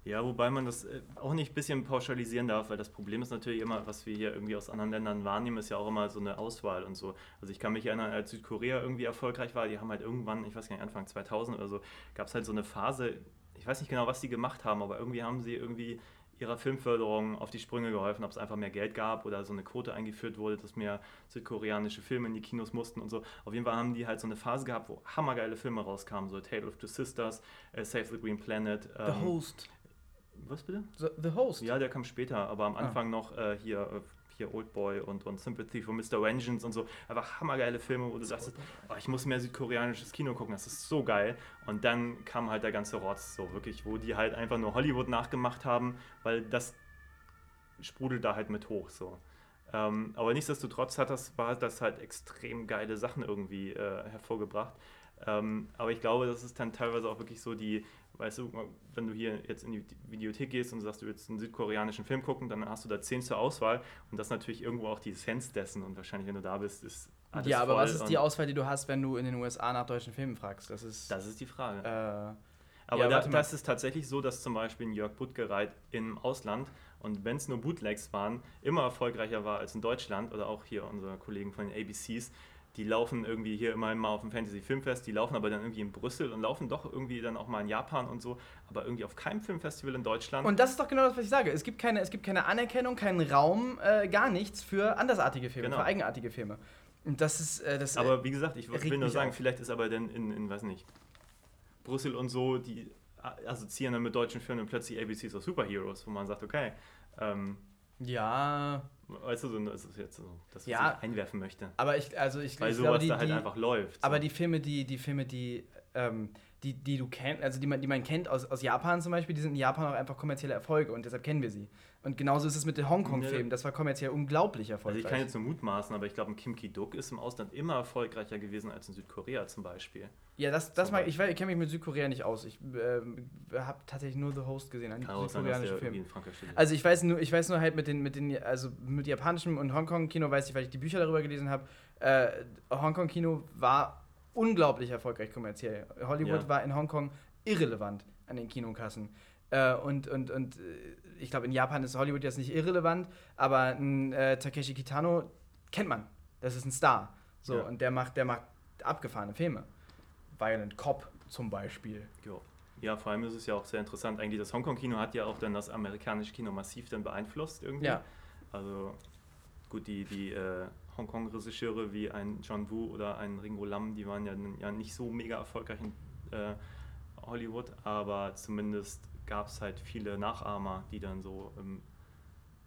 Ja, wobei man das äh, auch nicht ein bisschen pauschalisieren darf, weil das Problem ist natürlich immer, was wir hier irgendwie aus anderen Ländern wahrnehmen, ist ja auch immer so eine Auswahl und so. Also ich kann mich erinnern, als Südkorea irgendwie erfolgreich war, die haben halt irgendwann, ich weiß gar nicht, Anfang 2000 oder so, gab es halt so eine Phase, ich weiß nicht genau, was die gemacht haben, aber irgendwie haben sie irgendwie ihrer Filmförderung auf die Sprünge geholfen, ob es einfach mehr Geld gab oder so eine Quote eingeführt wurde, dass mehr südkoreanische Filme in die Kinos mussten und so. Auf jeden Fall haben die halt so eine Phase gehabt, wo hammergeile Filme rauskamen, so Tale of Two Sisters, uh, Save the Green Planet. The ähm, Host. Was bitte? The, The, Host. Ja, der kam später, aber am ah. Anfang ah. noch äh, hier, äh, hier Old Boy und, und Sympathy for Mr. Vengeance und so. Einfach hammergeile Filme, wo du sagst, oh, ich muss mehr südkoreanisches Kino gucken, das ist so geil. Und dann kam halt der ganze Rotz, so wirklich, wo die halt einfach nur Hollywood nachgemacht haben, weil das sprudelt da halt mit hoch, so. Ähm, aber nichtsdestotrotz hat das, war das halt extrem geile Sachen irgendwie äh, hervorgebracht. Ähm, aber ich glaube, das ist dann teilweise auch wirklich so die, weißt du, wenn du hier jetzt in die Videothek gehst und sagst, du willst einen südkoreanischen Film gucken, dann hast du da zehn zur Auswahl und das ist natürlich irgendwo auch die Essenz dessen und wahrscheinlich, wenn du da bist, ist alles Ja, aber was ist die Auswahl, die du hast, wenn du in den USA nach deutschen Filmen fragst? Das ist, das ist die Frage. Äh, aber ja, da, das ist tatsächlich so, dass zum Beispiel ein Jörg Buttgereit im Ausland und wenn es nur Bootlegs waren, immer erfolgreicher war als in Deutschland oder auch hier unsere Kollegen von den ABCs, die laufen irgendwie hier immer mal auf dem Fantasy Filmfest, die laufen aber dann irgendwie in Brüssel und laufen doch irgendwie dann auch mal in Japan und so, aber irgendwie auf keinem Filmfestival in Deutschland. Und das ist doch genau das, was ich sage. Es gibt keine, es gibt keine Anerkennung, keinen Raum, äh, gar nichts für andersartige Filme, genau. für eigenartige Filme. Und das ist. Äh, das, aber wie gesagt, ich will nur sagen, auf. vielleicht ist aber dann in, in, weiß nicht, Brüssel und so, die assoziieren dann mit deutschen Filmen und plötzlich ABC so Superheroes, wo man sagt, okay, ähm, Ja. Weißt du, so, das ist jetzt so, das, was Ja. ich einwerfen möchte. Aber ich, also ich, Weil ich sowas glaube, die, da halt die, einfach läuft. aber so. die Filme, die, die Filme, die, ähm, die, die du kennst, also die man, die man kennt aus, aus Japan zum Beispiel, die sind in Japan auch einfach kommerzielle Erfolge und deshalb kennen wir sie. Und genauso ist es mit den Hongkong-Filmen. Das war kommerziell unglaublich Also erfolgreich. ich kann jetzt nur mutmaßen, aber ich glaube, ein Kim Ki-duk ist im Ausland immer erfolgreicher gewesen als in Südkorea zum Beispiel. ja, das, das mag, ich, ich kenne mich mit Südkorea nicht aus. Ich ähm, habe tatsächlich nur The Host gesehen, einen südkoreanischen Film. Also ich weiß nur, ich weiß nur halt mit den, mit den, also mit japanischem und Hongkong-Kino weiß ich, weil ich die Bücher darüber gelesen habe. Äh, Hongkong-Kino war unglaublich erfolgreich kommerziell. Hollywood Ja. war in Hongkong irrelevant an den Kinokassen. Äh, und, und, und äh, ich glaube, in Japan ist Hollywood jetzt nicht irrelevant, aber ein äh, Takeshi Kitano kennt man. Das ist ein Star. So, Ja. und der macht, der macht abgefahrene Filme. Violent Cop zum Beispiel. Jo. Ja, vor allem ist es ja auch sehr interessant. Eigentlich das Hongkong-Kino hat ja auch dann das amerikanische Kino massiv dann beeinflusst irgendwie. Ja. Also gut, die, die äh, Hongkong-Regisseure wie ein John Woo oder ein Ringo Lam, die waren ja, ja nicht so mega erfolgreich in äh, Hollywood, aber zumindest gab es halt viele Nachahmer, die dann so im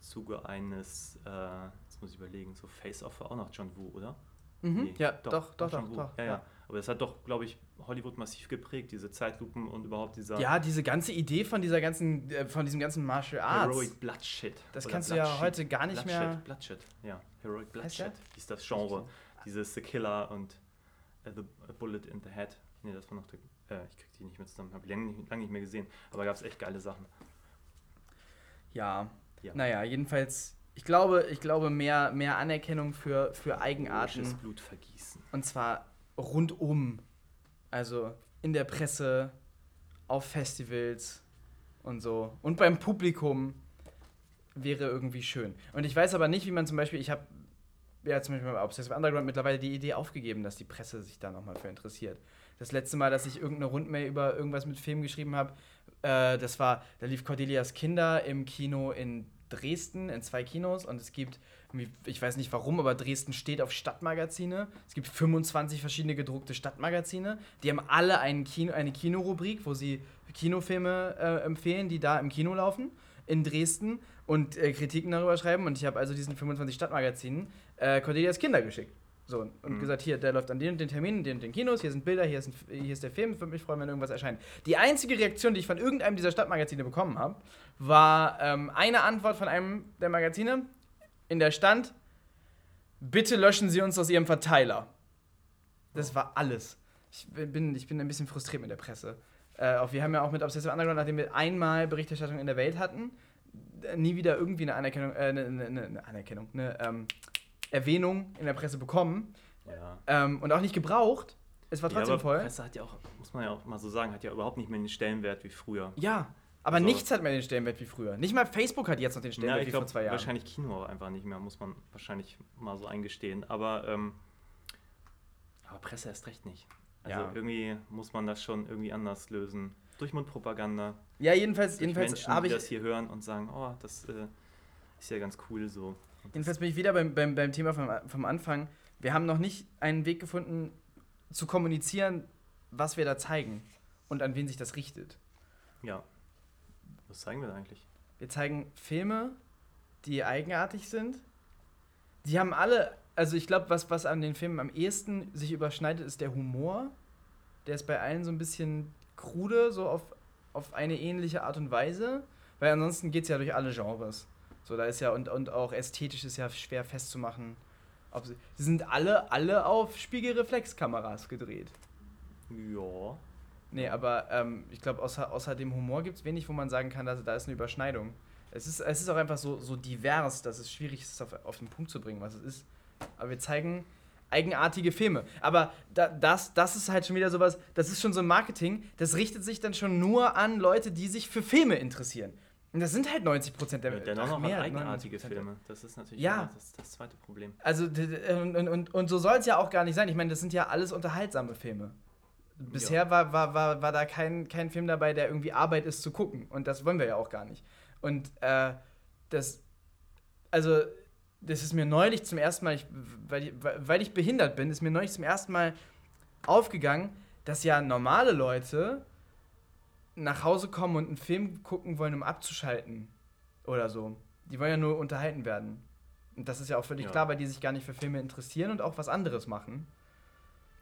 Zuge eines, äh, jetzt muss ich überlegen, so Face-Off war auch noch John Woo, oder? Mhm. Nee, ja, doch, doch, John doch, Woo. doch. Ja, ja. Aber das hat doch, glaube ich, Hollywood massiv geprägt, diese Zeitlupen und überhaupt dieser Ja, diese ganze Idee von dieser ganzen, äh, von diesem ganzen Martial Arts. Heroic Bloodshed. Das kannst du ja heute gar nicht Bloodshed, mehr- Bloodshed, ja. Heroic? Bloodshed hieß das Genre. Dieses The Killer und äh, The Bullet in the Head. Nee, das war noch der. Äh, ich krieg die nicht mehr zusammen, habe ich lange nicht, lange nicht mehr gesehen. Aber gab es echt geile Sachen. Ja. Ja. Naja, jedenfalls, ich glaube, ich glaube mehr, mehr Anerkennung für, für Eigenarten. Blut vergießen. Und zwar rundum. Also in der Presse, auf Festivals und so. Und beim Publikum wäre irgendwie schön. Und ich weiß aber nicht, wie man zum Beispiel, ich habe ja zum Beispiel bei Obsessive Underground mittlerweile die Idee aufgegeben, dass die Presse sich da nochmal für interessiert. Das letzte Mal, dass ich irgendeine Rundmail über irgendwas mit Film geschrieben habe, äh, das war, da lief Cordelias Kinder im Kino in Dresden, in zwei Kinos und es gibt, ich weiß nicht warum, aber Dresden steht auf Stadtmagazine. Es gibt 25 verschiedene gedruckte Stadtmagazine. Die haben alle Kino, eine Kinorubrik, wo sie Kinofilme äh, empfehlen, die da im Kino laufen in Dresden und äh, Kritiken darüber schreiben. Und ich habe also diesen 25 Stadtmagazinen äh, Cordelias Kinder geschickt. So, und Mhm. gesagt, hier, der läuft an den und den Terminen, den und den Kinos, hier sind Bilder, hier ist, ein, hier ist der Film, ich würde mich freuen, wenn irgendwas erscheint. Die einzige Reaktion, die ich von irgendeinem dieser Stadtmagazine bekommen habe, war ähm, eine Antwort von einem der Magazine, in der stand, bitte löschen Sie uns aus Ihrem Verteiler. Das war alles. Ich bin, ich bin ein bisschen frustriert mit der Presse. Äh, auch wir haben ja auch mit Obsessive Underground, nachdem wir einmal Berichterstattung in der Welt hatten, nie wieder irgendwie eine Anerkennung, äh, eine, eine, eine Anerkennung, eine ähm, Erwähnung in der Presse bekommen Ja. ähm, und auch nicht gebraucht. Es war Ja, trotzdem aber voll. Presse hat ja auch, muss man ja auch mal so sagen, hat ja überhaupt nicht mehr den Stellenwert wie früher. Ja, aber Also- nichts hat mehr den Stellenwert wie früher. Nicht mal Facebook hat jetzt noch den Stellenwert ich wie vor glaube zwei Jahren. wahrscheinlich Kino auch einfach nicht mehr, muss man wahrscheinlich mal so eingestehen. Aber, ähm, aber Presse erst recht nicht. Also Ja. irgendwie muss man das schon irgendwie anders lösen. Durch Mundpropaganda, Ja, jedenfalls, jedenfalls habe die ich. das hier hören und sagen, oh, das äh, ist ja ganz cool so. Und Jedenfalls bin ich wieder beim, beim, beim Thema vom, vom Anfang. Wir haben noch nicht einen Weg gefunden, zu kommunizieren, was wir da zeigen und an wen sich das richtet. ja. Was zeigen wir da eigentlich? Wir zeigen Filme, die eigenartig sind. Die haben alle, also ich glaube, was, was an den Filmen am ehesten sich überschneidet, ist der Humor. Der ist bei allen so ein bisschen krude, so auf, auf eine ähnliche Art und Weise. Weil ansonsten geht es ja durch alle Genres. So, da ist ja, und, und auch ästhetisch ist ja schwer festzumachen. Ob sie, sie sind alle, alle auf Spiegelreflexkameras gedreht. Ja. Nee, aber ähm, ich glaube, außer, außer dem Humor gibt es wenig, wo man sagen kann, dass, da ist eine Überschneidung. Es ist, es ist auch einfach so, so divers, dass es schwierig ist, auf, auf den Punkt zu bringen, was es ist. Aber wir zeigen eigenartige Filme. Aber da, das, das ist halt schon wieder sowas, das ist schon so ein Marketing, das richtet sich dann schon nur an Leute, die sich für Filme interessieren. Und das sind halt 90 Prozent der ja dennoch ach, noch mehr, eigenartige 99%. Filme. Das ist natürlich Ja. immer das, das zweite Problem. Also, und, und, und so soll es ja auch gar nicht sein. Ich meine, das sind ja alles unterhaltsame Filme. Bisher war, war, war, war da kein, kein Film dabei, der irgendwie Arbeit ist zu gucken. Und das wollen wir ja auch gar nicht. Und äh, das, also, das ist mir neulich zum ersten Mal, ich, weil, ich, weil ich behindert bin, ist mir neulich zum ersten Mal aufgegangen, dass ja normale Leute nach Hause kommen und einen Film gucken wollen, um abzuschalten. Oder so. Die wollen ja nur unterhalten werden. Und das ist ja auch völlig Ja. klar, weil die sich gar nicht für Filme interessieren und auch was anderes machen.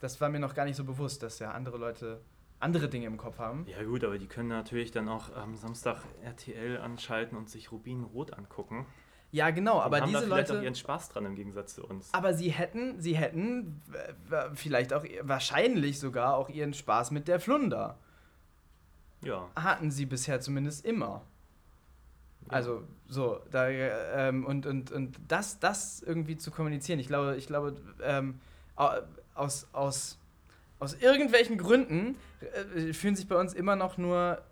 Das war mir noch gar nicht so bewusst, dass ja andere Leute andere Dinge im Kopf haben. Ja gut, aber die können natürlich dann auch am Samstag RTL anschalten und sich Rubinrot angucken. Ja, genau, Die aber haben da diese vielleicht auch Leute. ihren Spaß dran im Gegensatz zu uns. Aber sie hätten, sie hätten vielleicht auch, wahrscheinlich sogar auch ihren Spaß mit der Flunder. Ja. Hatten sie bisher zumindest immer. Also so, da, äh, ähm, und, und, und das, das irgendwie zu kommunizieren, ich glaube, ich glaube, ähm, aus, aus, aus irgendwelchen Gründen äh, fühlen sich bei uns immer noch nur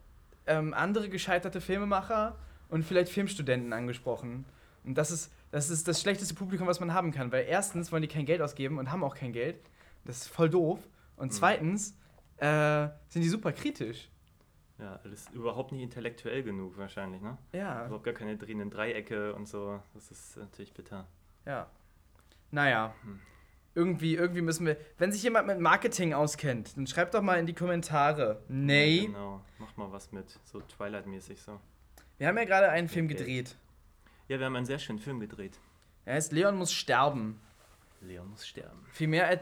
ähm, andere gescheiterte Filmemacher und vielleicht Filmstudenten angesprochen. Und das ist, das ist das schlechteste Publikum, was man haben kann, weil erstens wollen die kein Geld ausgeben und haben auch kein Geld. Das ist voll doof. Und zweitens äh, sind die super kritisch. Ja, alles überhaupt nicht intellektuell genug wahrscheinlich, ne? Ja. Überhaupt gar keine drehenden Dreiecke und so. Das ist natürlich bitter. Ja. Naja. Hm. Irgendwie, irgendwie müssen wir. Wenn sich jemand mit Marketing auskennt, dann schreibt doch mal in die Kommentare. Nee. Ja, genau. Mach mal was mit. So Twilight-mäßig so. Wir haben ja gerade einen Film Okay. gedreht. Ja, wir haben einen sehr schönen Film gedreht. Er heißt Leon muss sterben. Leon muss sterben. Viel mehr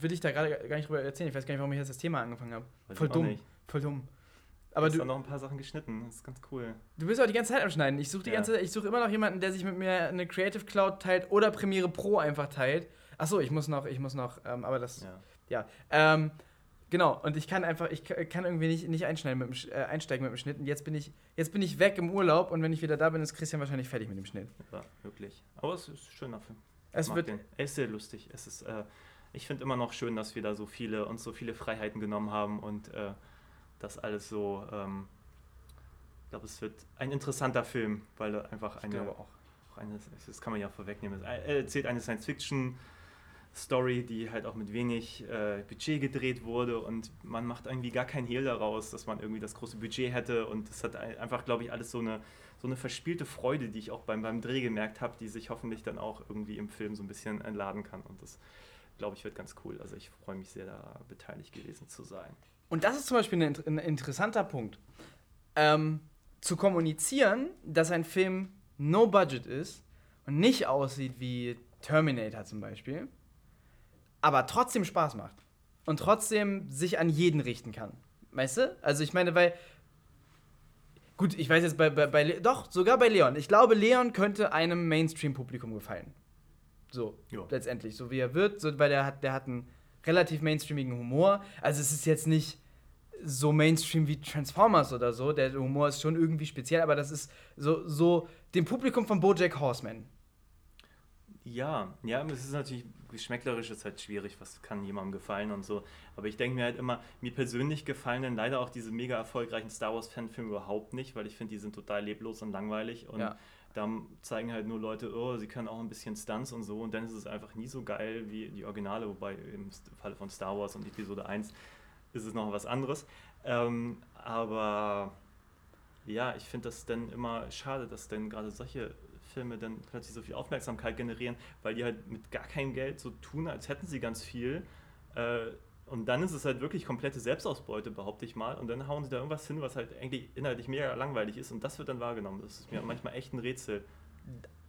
will ich da gerade gar nicht drüber erzählen. Ich weiß gar nicht, warum ich jetzt das Thema angefangen habe. Weiß Voll dumm. nicht. Voll dumm. Aber du hast noch ein paar Sachen geschnitten. Das ist ganz cool. du bist auch die ganze Zeit am Schneiden. Ich suche die Ja. ganze ich suche immer noch jemanden, der sich mit mir eine Creative Cloud teilt oder Premiere Pro einfach teilt. Achso, ich muss noch, ich muss noch, ähm, aber das Ja. Ja, ähm, genau. Und ich kann einfach, ich ka- kann irgendwie nicht, nicht einschneiden mit dem, äh, einsteigen mit dem Schnitt. Und jetzt bin ich, jetzt bin ich weg im Urlaub und wenn ich wieder da bin, ist Christian wahrscheinlich fertig mit dem Schnitt. ja, wirklich. Aber es ist ein schöner Film. Es wird, den. Er ist sehr lustig. Es ist, äh, ich finde immer noch schön, dass wir da so viele uns so viele Freiheiten genommen haben und äh, das alles so. Ähm, ich glaube, es wird ein interessanter Film, weil einfach ich eine, glaube auch. auch eine, das kann man ja vorwegnehmen. Er erzählt eine Science-Fiction. Story, die halt auch mit wenig äh, Budget gedreht wurde und man macht irgendwie gar kein Hehl daraus, dass man irgendwie das große Budget hätte und es hat ein- einfach, glaube ich, alles so eine, so eine verspielte Freude, die ich auch beim, beim Dreh gemerkt habe, die sich hoffentlich dann auch irgendwie im Film so ein bisschen entladen kann und das, glaube ich, wird ganz cool. Also ich freue mich sehr, da beteiligt gewesen zu sein. Und das ist zum Beispiel ein, ein interessanter Punkt. Ähm, zu kommunizieren, dass ein Film no budget ist und nicht aussieht wie Terminator zum Beispiel, aber trotzdem Spaß macht und trotzdem sich an jeden richten kann. Weißt du? Also ich meine, weil gut, ich weiß jetzt bei, bei, bei doch sogar bei Leon. Ich glaube, Leon könnte einem Mainstream-Publikum gefallen. So Ja. letztendlich, so wie er wird, so, weil der hat, der hat einen relativ mainstreamigen Humor. Also es ist jetzt nicht so Mainstream wie Transformers oder so. Der Humor ist schon irgendwie speziell, aber das ist so, so dem Publikum von BoJack Horseman. Ja, ja, es ist natürlich geschmäcklerisch ist halt schwierig, was kann jemandem gefallen und so. Aber ich denke mir halt immer, mir persönlich gefallen dann leider auch diese mega erfolgreichen Star Wars Fanfilme überhaupt nicht, weil ich finde, die sind total leblos und langweilig und Ja. da zeigen halt nur Leute, oh, sie können auch ein bisschen Stunts und so und dann ist es einfach nie so geil wie die Originale, wobei im Falle von Star Wars und Episode 1 ist es noch was anderes. Ähm, aber ja, ich finde das dann immer schade, dass dann gerade solche Filme dann plötzlich so viel Aufmerksamkeit generieren, weil die halt mit gar keinem Geld so tun, als hätten sie ganz viel. Äh, und dann ist es halt wirklich komplette Selbstausbeute, behaupte ich mal. Und dann hauen sie da irgendwas hin, was halt eigentlich inhaltlich mega langweilig ist. Und das wird dann wahrgenommen. Das ist mir manchmal echt ein Rätsel.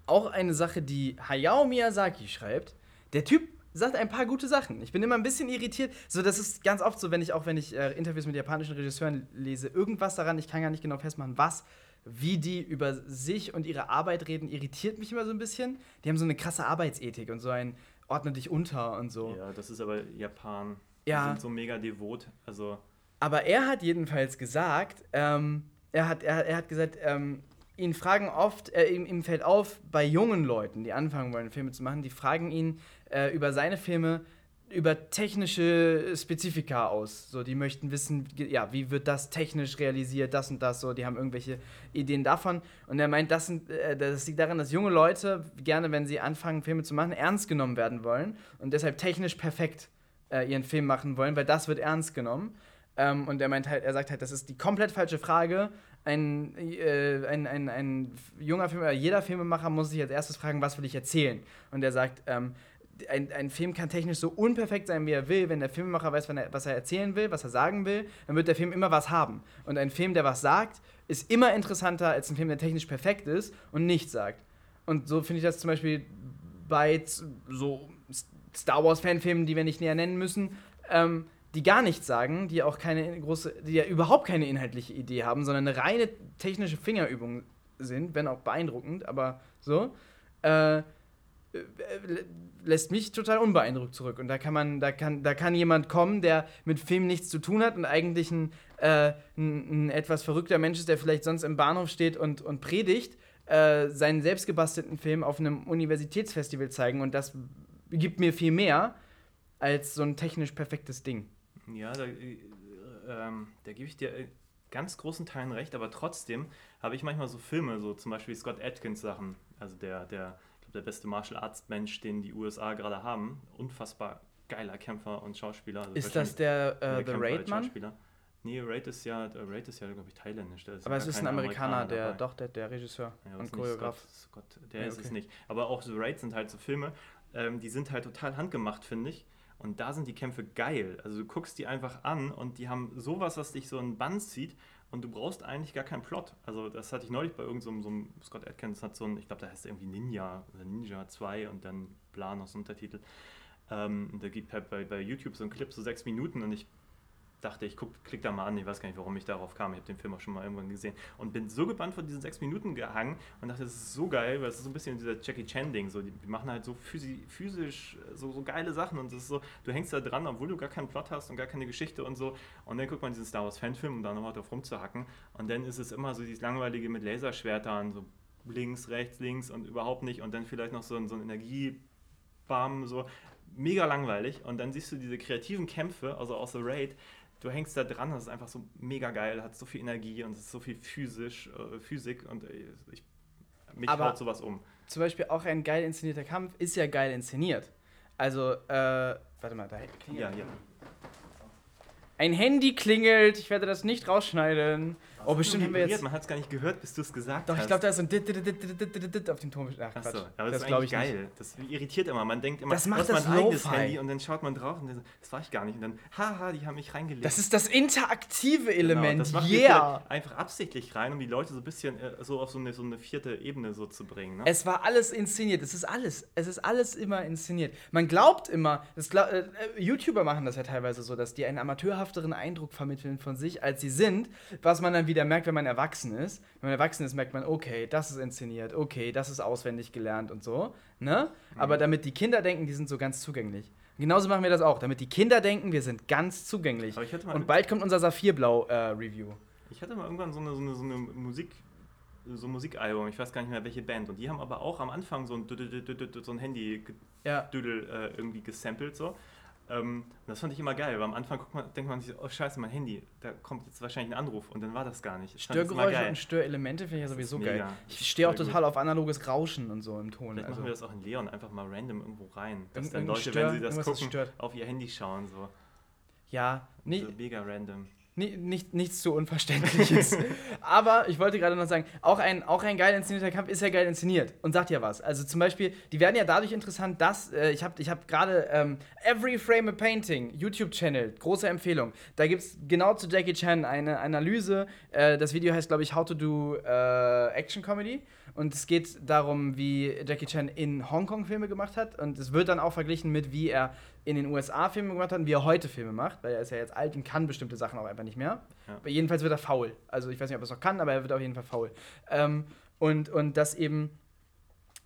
Auch eine Sache, die Hayao Miyazaki schreibt. Der Typ sagt ein paar gute Sachen. Ich bin immer ein bisschen irritiert. So, das ist ganz oft so, wenn ich auch wenn ich äh, Interviews mit japanischen Regisseuren lese, irgendwas daran, ich kann gar nicht genau festmachen, was, wie die über sich und ihre Arbeit reden, irritiert mich immer so ein bisschen. Die haben so eine krasse Arbeitsethik und so ein ordne dich unter und so. Ja, das ist aber Japan. Ja. Die sind so mega devot. Also, Aber er hat jedenfalls gesagt, ähm, er, hat, er, er hat gesagt, ähm, ihn fragen oft, äh, ihm, ihm fällt auf, bei jungen Leuten, die anfangen wollen, Filme zu machen, die fragen ihn äh, über seine Filme, über technische Spezifika aus. So, die möchten wissen, ja, wie wird das technisch realisiert, das und das, so, die haben irgendwelche Ideen davon. Und er meint, das, sind, äh, das liegt daran, dass junge Leute gerne, wenn sie anfangen, Filme zu machen, ernst genommen werden wollen und deshalb technisch perfekt äh, ihren Film machen wollen, weil das wird ernst genommen. Ähm, und er meint halt, er sagt halt, das ist die komplett falsche Frage. Ein, äh, ein, ein, ein junger Film, jeder Filmemacher muss sich als erstes fragen, was will ich erzählen? Und er sagt, ähm, ein, ein Film kann technisch so unperfekt sein, wie er will. Wenn der Filmemacher weiß, er, was er erzählen will, was er sagen will, dann wird der Film immer was haben. Und ein Film, der was sagt, ist immer interessanter als ein Film, der technisch perfekt ist und nichts sagt. Und so finde ich das zum Beispiel bei so Star Wars-Fanfilmen, die wir nicht näher nennen müssen, ähm, die gar nichts sagen, die auch keine große, die ja überhaupt keine inhaltliche Idee haben, sondern eine reine technische Fingerübung sind, wenn auch beeindruckend, aber so. Äh, lässt mich total unbeeindruckt zurück. Und da kann man, da kann, da kann jemand kommen, der mit Film nichts zu tun hat und eigentlich ein, äh, ein, ein etwas verrückter Mensch ist, der vielleicht sonst im Bahnhof steht und, und predigt, äh, seinen selbstgebastelten Film auf einem Universitätsfestival zeigen und das gibt mir viel mehr als so ein technisch perfektes Ding. Ja, da, äh, ähm, da gebe ich dir äh, ganz großen Teilen recht, aber trotzdem habe ich manchmal so Filme, so zum Beispiel Scott Atkins Sachen, also der, der, der beste Martial Arts Mensch, den die USA gerade haben. Unfassbar geiler Kämpfer und Schauspieler. Also Ist das der, äh, als Raid-Mann? Schauspieler. Nee, Raid ist ja, der Raid ist ja, glaube ich, thailändisch. der Aber es ist ein kein Amerikaner, der, dabei. doch, der, der Regisseur Ja, und Choreograf. Scott, Scott, der Ja, ist es okay. nicht. Aber auch The Raid sind halt so Filme, ähm, die sind halt total handgemacht, finde ich. Und da sind die Kämpfe geil. Also du guckst die einfach an und die haben sowas, was dich so in den Bann zieht und du brauchst eigentlich gar keinen Plot. Also das hatte ich neulich bei irgendeinem so einem Scott Atkins hat so ein, ich glaube, da heißt irgendwie Ninja oder Ninja 2 und dann bla noch so ein Untertitel. Ähm, da gibt halt bei, bei YouTube so einen Clip, so sechs Minuten und ich dachte, ich guck, klick da mal an, ich weiß gar nicht, warum ich darauf kam. Ich habe den Film auch schon mal irgendwann gesehen und bin so gebannt von diesen sechs Minuten gehangen und dachte, das ist so geil, weil es ist so ein bisschen dieser Jackie Chan-Ding. So, die, machen halt so physi physisch so, so geile Sachen und es ist so, du hängst da dran, obwohl du gar keinen Plot hast und gar keine Geschichte und so. Und dann guckt man diesen Star Wars-Fanfilm, um da nochmal drauf rumzuhacken. Und dann ist es immer so dieses langweilige mit Laserschwertern, so links, rechts, links und überhaupt nicht. Und dann vielleicht noch so so ein Energiebam, so mega langweilig. Und dann siehst du diese kreativen Kämpfe, also aus The Raid, du hängst da dran, das ist einfach so mega geil, hat so viel Energie und es ist so viel physisch, äh, Physik und äh, ich, mich Aber- haut sowas um. Zum Beispiel auch ein geil inszenierter Kampf ist ja geil inszeniert. Also, äh, warte mal, da klingelt. Ja, ja. Ein Handy klingelt, ich werde das nicht rausschneiden. Oh, bestimmt haben wir jetzt. Man hat es gar nicht gehört, bis du es gesagt Doch, hast. ich glaube, da ist so ein Dit, Dit, Dit, Dit, Dit, Dit, auf dem Ton. Ach, aber das, das ist eigentlich nicht. geil. Das irritiert immer. Man denkt immer, Das macht ist mein das eigenes. Handy und dann schaut man drauf und dann, das war ich gar nicht. Und dann, haha, die haben mich reingelegt. Das ist das interaktive Genau, Element. das macht yeah! einfach absichtlich rein, um die Leute so ein bisschen äh, so auf so eine, so eine vierte Ebene so zu bringen. Ne? Es war alles inszeniert. Es ist alles. Es ist alles immer inszeniert. Man glaubt immer, das glaub, äh, äh, YouTuber machen das ja teilweise so, dass die einen amateurhafteren Eindruck vermitteln von sich, als sie sind. Was man dann wieder merkt, wenn man erwachsen ist. Wenn man erwachsen ist, merkt man, okay, das ist inszeniert, okay, das ist auswendig gelernt und so. Ne? Mhm. Aber damit die Kinder denken, die sind so ganz zugänglich. Genauso machen wir das auch. Damit die Kinder denken, wir sind ganz zugänglich. Und bald kommt unser Saphirblau-Review. Ich hatte mal irgendwann so eine, so eine, so eine Musik, so ein Musikalbum, ich weiß gar nicht mehr welche Band. Und die haben aber auch am Anfang so ein, so ein Handy-Düdel ja. äh, irgendwie gesampelt. So. Ähm, das fand ich immer geil, weil am Anfang man, denkt man sich, oh scheiße, mein Handy, da kommt jetzt wahrscheinlich ein Anruf und dann war das gar nicht. Das Störgeräusche und Störelemente finde ich ja sowieso geil. Ich Das stehe auch total auf analoges Rauschen und so im Ton. Vielleicht Also. machen wir das auch in Leon, einfach mal random irgendwo rein. Dass dann Leute, Stör- wenn sie das gucken, stört. auf ihr Handy schauen. So. Ja, nie, so mega random. Nie, nicht, nichts zu Unverständliches. Aber ich wollte gerade noch sagen, auch ein, auch ein geil inszenierter Kampf ist ja geil inszeniert und sagt ja was. Also zum Beispiel, die werden ja dadurch interessant, dass äh, ich habe ich hab gerade ähm, Every Frame a Painting, YouTube-Channel, große Empfehlung. Da gibt es genau zu Jackie Chan eine Analyse. Äh, das Video heißt, glaube ich, How to Do äh, Action Comedy. Und es geht darum, wie Jackie Chan in Hongkong Filme gemacht hat. Und es wird dann auch verglichen mit, wie er in den USA Filme gemacht hat und wie er heute Filme macht, weil er ist ja jetzt alt und kann bestimmte Sachen auch einfach nicht mehr. Ja. Aber jedenfalls wird er faul. Also ich weiß nicht, ob er es noch kann, aber er wird auf jeden Fall faul. Ähm, und, und das eben,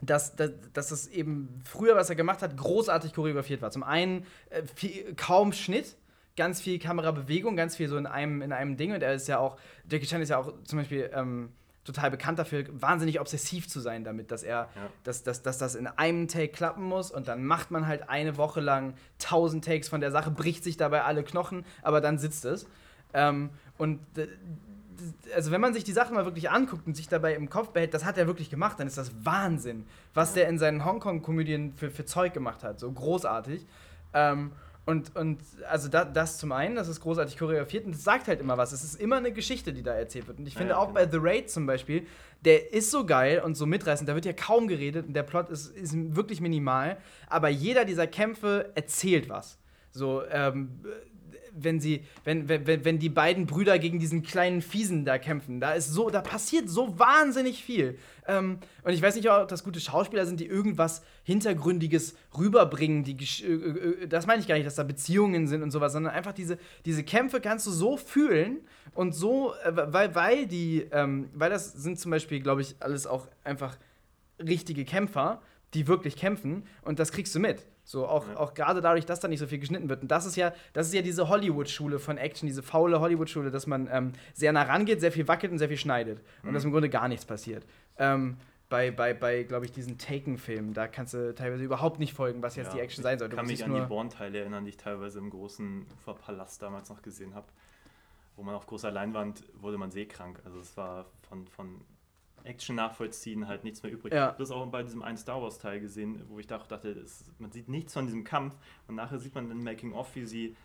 dass, dass, dass das eben früher, was er gemacht hat, großartig choreografiert war. Zum einen äh, viel, kaum Schnitt, ganz viel Kamerabewegung, ganz viel so in einem, in einem Ding. Und er ist ja auch, Jackie Chan ist ja auch zum Beispiel ähm, total bekannt dafür, wahnsinnig obsessiv zu sein damit, dass er, Ja. dass, dass, dass das in einem Take klappen muss und dann macht man halt eine Woche lang tausend Takes von der Sache, bricht sich dabei alle Knochen, aber dann sitzt es. Ähm, und also wenn man sich die Sachen mal wirklich anguckt und sich dabei im Kopf behält, das hat er wirklich gemacht, dann ist das Wahnsinn, was der in seinen Hongkong-Komödien für, für Zeug gemacht hat. So großartig. Ähm, und, und also da, das zum einen, das ist großartig choreografiert und es sagt halt immer was. Es ist immer eine Geschichte, die da erzählt wird. Und ich Ja, finde ja, auch genau. bei The Raid zum Beispiel, der ist so geil und so mitreißend, da wird ja kaum geredet und der Plot ist, ist wirklich minimal, aber jeder dieser Kämpfe erzählt was. So, ähm, wenn sie, wenn, wenn, wenn die beiden Brüder gegen diesen kleinen Fiesen da kämpfen, da ist so, da passiert so wahnsinnig viel. Ähm, und ich weiß nicht, ob das gute Schauspieler sind, die irgendwas Hintergründiges rüberbringen. Die, äh, äh, das meine ich gar nicht, dass da Beziehungen sind und sowas, sondern einfach diese, diese Kämpfe kannst du so fühlen und so, äh, weil, weil die, ähm, weil das sind zum Beispiel, glaube ich, alles auch einfach richtige Kämpfer, die wirklich kämpfen und das kriegst du mit. So auch, ja. auch gerade dadurch, dass da nicht so viel geschnitten wird. Und das ist ja, das ist ja diese Hollywood-Schule von Action, diese faule Hollywood-Schule, dass man ähm, sehr nah rangeht, sehr viel wackelt und sehr viel schneidet. Und mhm. dass im Grunde gar nichts passiert. Ähm, bei, bei, bei glaube ich, diesen Taken-Filmen, da kannst du teilweise überhaupt nicht folgen, was jetzt ja, die Action sein soll. Ich kann mich an die Born-Teile erinnern, die ich teilweise im großen Uferpalast damals noch gesehen habe. Wo man auf großer Leinwand wurde man seekrank. Also es war von, von Action nachvollziehen halt nichts mehr übrig. Ja. Ich habe das auch bei diesem einen Star Wars Teil gesehen, wo ich dachte, das, man sieht nichts von diesem Kampf und nachher sieht man in Making of, wie sie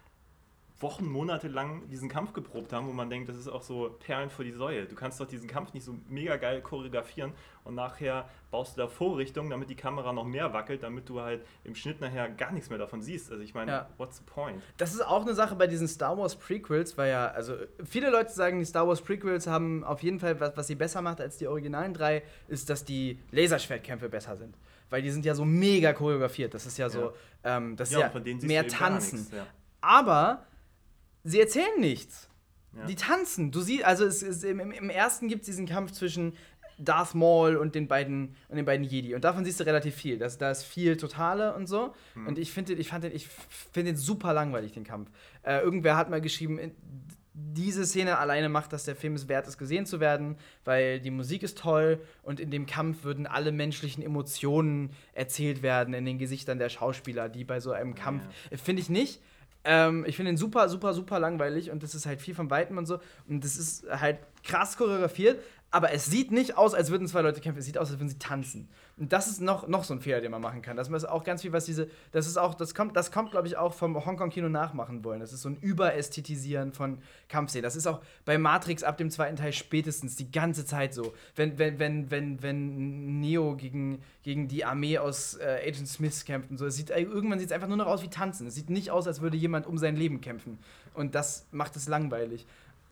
Wochen, Monate lang diesen Kampf geprobt haben, wo man denkt, das ist auch so Perlen vor die Säue. Du kannst doch diesen Kampf nicht so mega geil choreografieren und nachher baust du da Vorrichtungen, damit die Kamera noch mehr wackelt, damit du halt im Schnitt nachher gar nichts mehr davon siehst. Also ich meine, ja. what's the point? Das ist auch eine Sache bei diesen Star Wars Prequels, weil ja, also viele Leute sagen, die Star Wars Prequels haben auf jeden Fall, was, was sie besser macht als die originalen drei, ist, dass die Laserschwertkämpfe besser sind weil die sind ja so mega choreografiert. Das ist ja so, ja. Ähm, das ja, ist ja mehr Tanzen. Nichts, ja. Aber sie erzählen nichts. Ja. Die tanzen. Du siehst, also es, es, im, im, ersten gibt es diesen Kampf zwischen Darth Maul und den beiden und den beiden Jedi. Und davon siehst du relativ viel. Das, da ist viel Totale und so. Mhm. Und ich finde ich fand den, ich finde den super langweilig, den Kampf. Äh, irgendwer hat mal geschrieben, diese Szene alleine macht, dass der Film es wert ist, gesehen zu werden, weil die Musik ist toll und in dem Kampf würden alle menschlichen Emotionen erzählt werden in den Gesichtern der Schauspieler, die bei so einem Kampf. Ja. Finde ich nicht. Ähm, ich finde ihn super, super, super langweilig und das ist halt viel von Weitem und so. Und das ist halt krass choreografiert, aber es sieht nicht aus, als würden zwei Leute kämpfen. Es sieht aus, als würden sie tanzen. Und das ist noch, noch so ein Fehler, den man machen kann. Das ist auch ganz viel, was diese. Das ist auch, das kommt, das kommt, glaube ich, auch vom Hongkong-Kino nachmachen wollen. Das ist so ein Überästhetisieren von Kampfszenen. Das ist auch bei Matrix ab dem zweiten Teil spätestens die ganze Zeit so. Wenn, wenn, wenn, wenn, wenn Neo gegen, gegen die Armee aus äh, Agent Smith kämpft und so, es sieht, irgendwann sieht es einfach nur noch aus wie tanzen. Es sieht nicht aus, als würde jemand um sein Leben kämpfen. Und das macht es langweilig.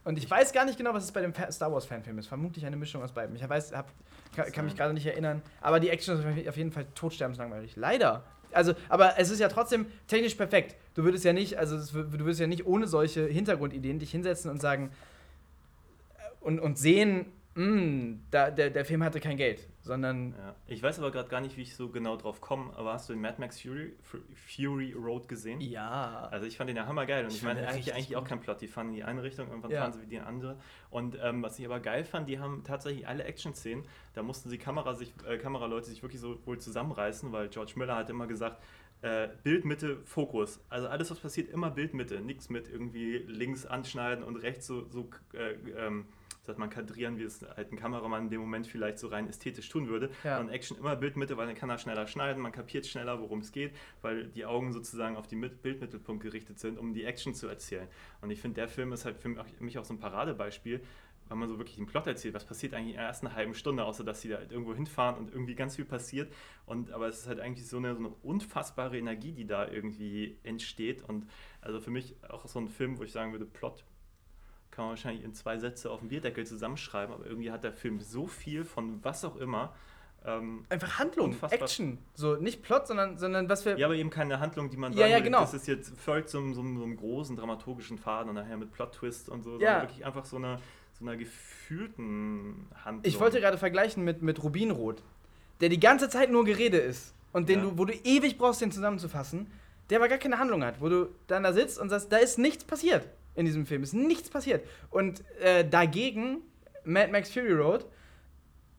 Und ich weiß gar nicht genau, was es bei dem Star Wars Fanfilm ist. Vermutlich eine Mischung aus beiden. Ich weiß, hab, kann, kann mich gerade nicht erinnern. Aber die Action ist auf jeden Fall totsterbenslangweilig. Leider. Also, aber es ist ja trotzdem technisch perfekt. Du würdest ja nicht, also du würdest ja nicht ohne solche Hintergrundideen dich hinsetzen und sagen äh, und, und sehen, mh, mm, da, der, der Film hatte kein Geld, sondern. Ja. Ich weiß aber gerade gar nicht, wie ich so genau drauf komme, aber hast du den Mad Max Fury, Fury Road gesehen? Ja. Also ich fand den ja hammergeil und ich, ich meine eigentlich, eigentlich auch kein Plot, die fahren in die eine Richtung, irgendwann ja. fahren sie wie die andere. Und ähm, was ich aber geil fand, die haben tatsächlich alle Action-Szenen, da mussten die Kamera sich, äh, Kameraleute sich wirklich so wohl zusammenreißen, weil George Miller hat immer gesagt, äh, Bildmitte, Fokus. Also alles, was passiert, immer Bildmitte. Nichts mit irgendwie links anschneiden und rechts so, so äh, ähm, sagt man kadrieren, wie es halt ein Kameramann in dem Moment vielleicht so rein ästhetisch tun würde. Ja. Und Action immer Bildmitte, weil dann kann er schneller schneiden, man kapiert schneller, worum es geht, weil die Augen sozusagen auf den Bildmittelpunkt gerichtet sind, um die Action zu erzählen. Und ich finde, der Film ist halt für mich auch so ein Paradebeispiel, weil man so wirklich den Plot erzählt, was passiert eigentlich in der ersten halben Stunde, außer dass sie da halt irgendwo hinfahren und irgendwie ganz viel passiert. Und aber es ist halt eigentlich so eine, so eine unfassbare Energie, die da irgendwie entsteht. Und also für mich auch so ein Film, wo ich sagen würde, Plot kann man wahrscheinlich in zwei Sätze auf dem Bierdeckel zusammenschreiben, aber irgendwie hat der Film so viel von was auch immer. Ähm, Einfach Handlung, Action. So nicht Plot, sondern, sondern was wir. Ja, aber eben keine Handlung, die man sagt, ja, ja, genau. das ist jetzt folgt so, so, so einem großen dramaturgischen Faden und nachher mit Plot-Twist und so, ja. sondern wirklich einfach so einer so einer gefühlten Handlung. Ich wollte gerade vergleichen mit, mit Rubinrot, der die ganze Zeit nur Gerede ist und den ja. du, wo du ewig brauchst, den zusammenzufassen, der aber gar keine Handlung hat, wo du dann da sitzt und sagst, da ist nichts passiert in diesem Film. Ist nichts passiert. Und äh, dagegen Mad Max Fury Road,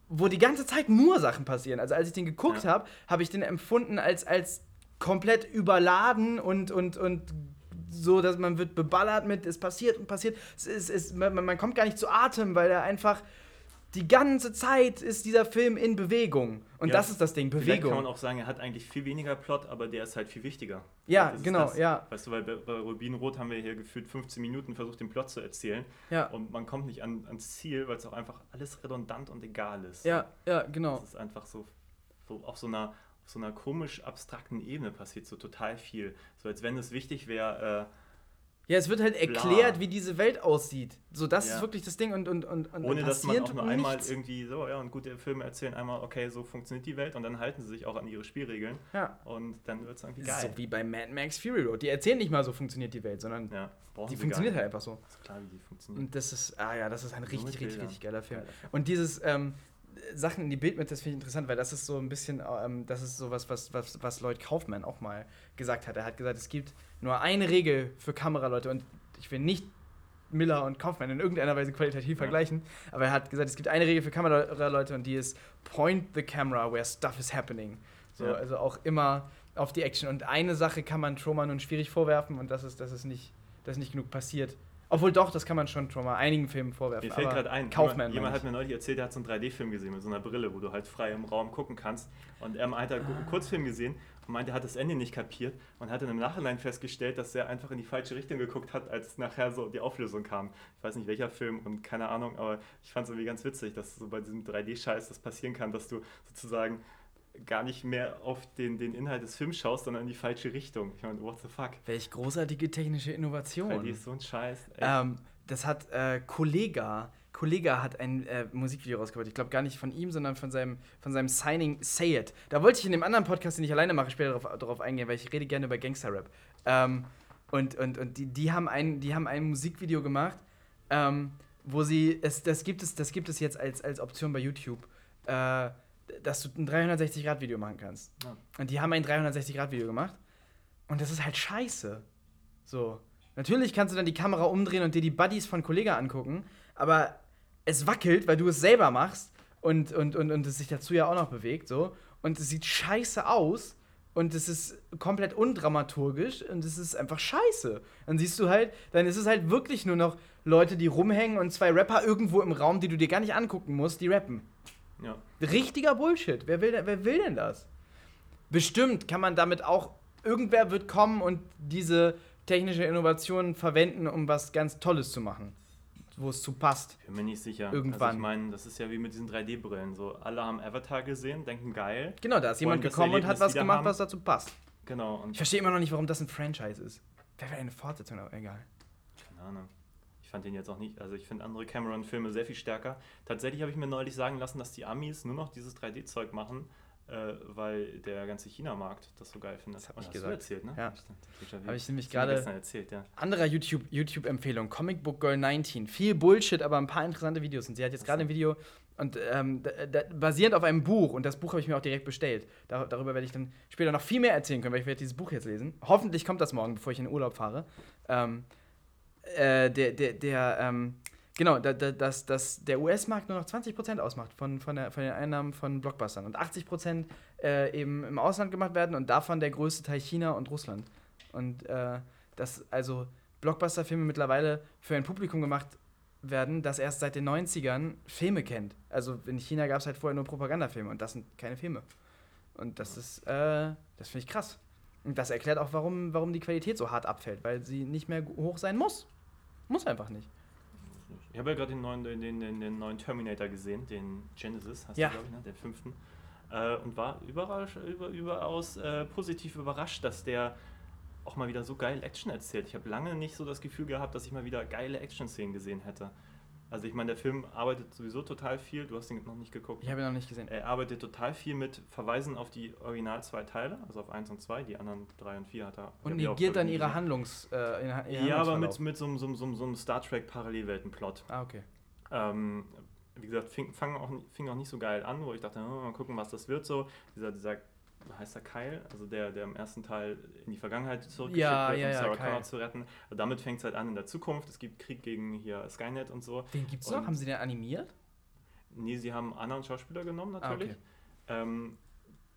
wo die ganze Zeit nur Sachen passieren. Also als ich den geguckt ja. habe, habe ich den empfunden als, als komplett überladen und, und, und so, dass man wird beballert mit, es passiert und passiert. Es ist, es, man, man kommt gar nicht zu Atem, weil er einfach die ganze Zeit ist dieser Film in Bewegung. Und ja, das ist das Ding, Bewegung. Kann man auch sagen, er hat eigentlich viel weniger Plot, aber der ist halt viel wichtiger. Ja, genau, das. ja. Weißt du, weil bei, bei Rubinrot haben wir hier gefühlt 15 Minuten versucht, den Plot zu erzählen. Ja. Und man kommt nicht an, ans Ziel, weil es auch einfach alles redundant und egal ist. Ja, ja, genau. Das ist einfach so, so auf so einer so einer komisch abstrakten Ebene passiert so total viel. So als wenn es wichtig wäre, äh, Ja, es wird halt erklärt, Bla. wie diese Welt aussieht. So, das Ja. ist wirklich das Ding und, und, und, und ohne dass man auch nur einmal nichts. irgendwie so, ja, und gute Filme erzählen einmal, okay, so funktioniert die Welt und dann halten sie sich auch an ihre Spielregeln Ja. und dann wird es irgendwie geil. So wie bei Mad Max Fury Road. Die erzählen nicht mal, so funktioniert die Welt, sondern ja, die sie funktioniert halt einfach so. Ist klar, wie die funktioniert. Und das ist, ah ja, das ist ein richtig, richtig, richtig geiler Film. Geiler Film. Und dieses ähm, Sachen in die Bildmitte, das finde ich interessant, weil das ist so ein bisschen, ähm, das ist sowas, was, was, was Lloyd Kaufmann auch mal gesagt hat. Er hat gesagt, es gibt nur eine Regel für Kameraleute und ich will nicht Miller und Kaufmann in irgendeiner Weise qualitativ Ja. vergleichen, aber er hat gesagt, es gibt eine Regel für Kameraleute und die ist Point the camera where stuff is happening. So, Ja. Also auch immer auf die Action. Und eine Sache kann man Trauma nun schwierig vorwerfen und das ist, dass es nicht, dass nicht genug passiert. Obwohl doch, das kann man schon Trauma einigen Filmen vorwerfen. Mir fällt gerade ein, Kaufmann. jemand, jemand hat mir neulich erzählt, er hat so einen 3D-Film gesehen mit so einer Brille, wo du halt frei im Raum gucken kannst. Und er meinte, er hat einen Kurzfilm gesehen und meinte, er hat das Ende nicht kapiert und hat dann im Nachhinein festgestellt, dass er einfach in die falsche Richtung geguckt hat, als nachher so die Auflösung kam. Ich weiß nicht welcher Film und keine Ahnung, aber ich fand es irgendwie ganz witzig, dass so bei diesem 3D-Scheiß das passieren kann, dass du sozusagen gar nicht mehr auf den, den Inhalt des Films schaust, sondern in die falsche Richtung. Ich meine, what the fuck? Welch großartige technische Innovation. 3D ist so ein Scheiß. Ähm, das hat äh, Kollega. Kollega hat ein äh, Musikvideo rausgebracht. Ich glaube gar nicht von ihm, sondern von seinem, von seinem Signing Say It. Da wollte ich in dem anderen Podcast, den ich alleine mache, später darauf, darauf eingehen, weil ich rede gerne über Gangster-Rap. Ähm, und und, und die, die, haben ein, die haben ein Musikvideo gemacht, ähm, wo sie, es, das, gibt es, das gibt es jetzt als, als Option bei YouTube, äh, dass du ein 360-Grad-Video machen kannst. Ja. Und die haben ein 360-Grad-Video gemacht. Und das ist halt scheiße. So. Natürlich kannst du dann die Kamera umdrehen und dir die Buddies von Kollega angucken, aber es wackelt, weil du es selber machst und, und, und, und es sich dazu ja auch noch bewegt. So. Und es sieht scheiße aus und es ist komplett undramaturgisch und es ist einfach scheiße. Dann siehst du halt, dann ist es halt wirklich nur noch Leute, die rumhängen und zwei Rapper irgendwo im Raum, die du dir gar nicht angucken musst, die rappen. Ja. Richtiger Bullshit. Wer will, wer will denn das? Bestimmt kann man damit auch, irgendwer wird kommen und diese technische Innovation verwenden, um was ganz Tolles zu machen, wo es zu passt. Bin mir nicht sicher. Irgendwann. Also ich meine, das ist ja wie mit diesen 3D-Brillen. So, alle haben Avatar gesehen, denken geil. Genau, da ist jemand gekommen und hat was gemacht, haben. was dazu passt. Genau. Ich verstehe immer noch nicht, warum das ein Franchise ist. Wäre eine Fortsetzung, aber egal. keine Ahnung. Ich fand den jetzt auch nicht. Also ich finde andere Cameron-Filme sehr viel stärker. Tatsächlich habe ich mir neulich sagen lassen, dass die Amis nur noch dieses 3D-Zeug machen, äh, weil der ganze China-Markt das so geil findet. Das Und ich hast gesagt. Erzählt, ne? Ja. Habe ich nämlich gerade- erzählt, ja. Anderer YouTube- YouTube-Empfehlung, Comic Book Girl 19. Viel Bullshit, aber ein paar interessante Videos. Und sie hat jetzt gerade ein Video und ähm, da, da, basierend auf einem Buch, und das Buch habe ich mir auch direkt bestellt. Da, darüber werde ich dann später noch viel mehr erzählen können, weil ich werde dieses Buch jetzt lesen. Hoffentlich kommt das morgen, bevor ich in den Urlaub fahre. Ähm, äh, der, der, der, ähm, genau, da, da, dass, dass der US-Markt nur noch 20% ausmacht von, von, der, von den Einnahmen von Blockbustern und 80% äh, eben im Ausland gemacht werden und davon der größte Teil China und Russland. Und äh, dass also Blockbuster-Filme mittlerweile für ein Publikum gemacht werden, das erst seit den 90ern Filme kennt. Also in China gab es halt vorher nur Propagandafilme und das sind keine Filme. Und das ist, äh, das finde ich krass. Und das erklärt auch, warum, warum die Qualität so hart abfällt, weil sie nicht mehr hoch sein muss. Muss einfach nicht. Ich habe ja gerade den neuen, den, den, den neuen Terminator gesehen, den Genesis, heißt Ja. der, glaube ich, ne? den fünften. Äh, und war überrasch, über, überaus äh, positiv überrascht, dass der auch mal wieder so geil Action erzählt. Ich habe lange nicht so das Gefühl gehabt, dass ich mal wieder geile Action-Szenen gesehen hätte. Also ich meine, der Film arbeitet sowieso total viel, du hast ihn noch nicht geguckt. Ich habe ihn noch nicht gesehen. Er arbeitet total viel mit Verweisen auf die Original zwei Teile, also auf 1 und 2, die anderen 3 und 4 hat er. Und negiert dann ihre Handlungs. Äh, ihren gesehen. Ja, aber mit, mit so, einem- so, so, so Star Trek Parallelweltenplot. Ah, okay. Ähm, wie gesagt, fing, fang auch, fing auch nicht so geil an, wo ich dachte, oh, mal gucken, was das wird so. Dieser, dieser heißt der Kyle, also der, der im ersten Teil in die Vergangenheit zurückgeschickt Ja, wird, ja, um ja, Sarah Kyle. Connor zu retten. Und damit fängt es halt an in der Zukunft. Es gibt Krieg gegen hier Skynet und so. Den gibt's noch? Und- Haben sie den animiert? Nee, sie haben einen anderen Schauspieler genommen Ah, natürlich. okay. ähm,